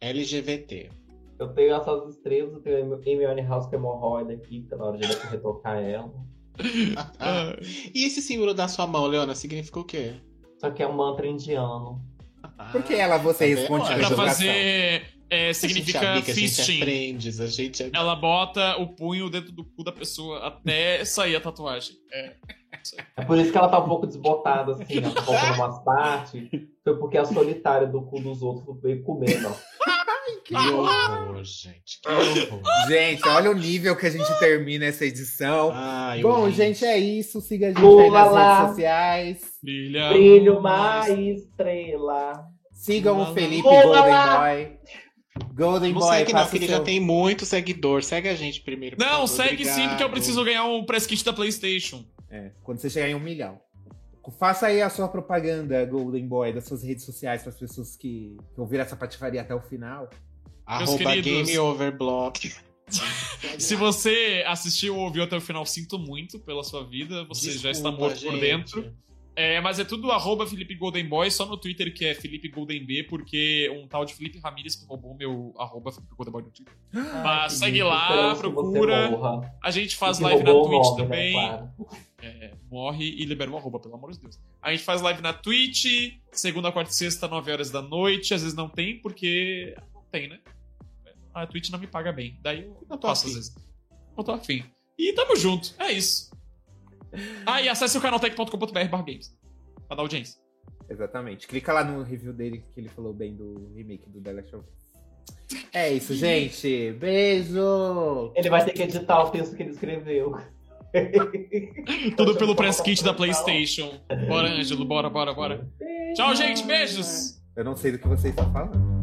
LGBT. Eu tenho essas estrelas, eu tenho a Amy House que é hemorroida aqui, que tá na hora de eu retocar ela. Ah, e esse símbolo da sua mão, Leona, significa o quê? Isso aqui é um mantra indiano. Por que ela você Tá responde com É pra educação? fazer. é, A gente significa sabe que a gente fisting. é a gente é... Ela bota o punho dentro do cu da pessoa até sair a tatuagem. É. É por isso que ela tá um pouco desbotada, assim, né? Um pouco umas partes. Foi porque a solitária do cu dos outros veio comendo, ó. Que horror, gente. Que horror. Gente, olha o nível que a gente termina essa edição. Ai, Bom, gente, é isso. Siga a gente Lula aí nas lá. redes sociais. Brilha. Brilho mais estrela. Sigam Lula o Felipe lá. Golden Boy. Golden Não Boy, segue não, que ele seu... já tem muito seguidor. Segue a gente primeiro. Não, favor. segue sim, porque eu Obrigado. preciso ganhar um press kit da PlayStation. É, quando você chegar em um milhão. Faça aí a sua propaganda, Golden Boy, das suas redes sociais para as pessoas que, que ouviram essa patifaria até o final. Arroba queridos. Game Over Block. Se você assistiu ou ouviu até o final, sinto muito pela sua vida. Você já está Desculpa, morto por gente. dentro. É, mas é tudo arroba Felipe Golden Boy, só no Twitter que é Felipe Golden B, porque um tal de Felipe Ramirez que roubou meu arroba Felipe Golden Boy no Twitter. Mas segue lá, que você procura. A gente faz live na Twitch nome, né, também. claro. É, morre e libera o arroba, pelo amor de Deus. A gente faz live na Twitch, segunda, quarta e sexta, 9 horas da noite. Às vezes não tem, porque. Não tem, né? A Twitch não me paga bem. Daí eu Não tô afim. às vezes. Não tô afim. E tamo junto, é isso. Ah, e acesse o canaltech.com.br barra games. Pra dar audiência. Exatamente. Clica lá no review dele que ele falou bem do remake do The Last of Us. É isso, gente. Beijo! Ele vai ter que editar o texto que ele escreveu. Tudo pelo press kit da PlayStation. Bora, Ângelo, bora, bora, bora. Tchau, gente, beijos! Eu não sei do que você está falando.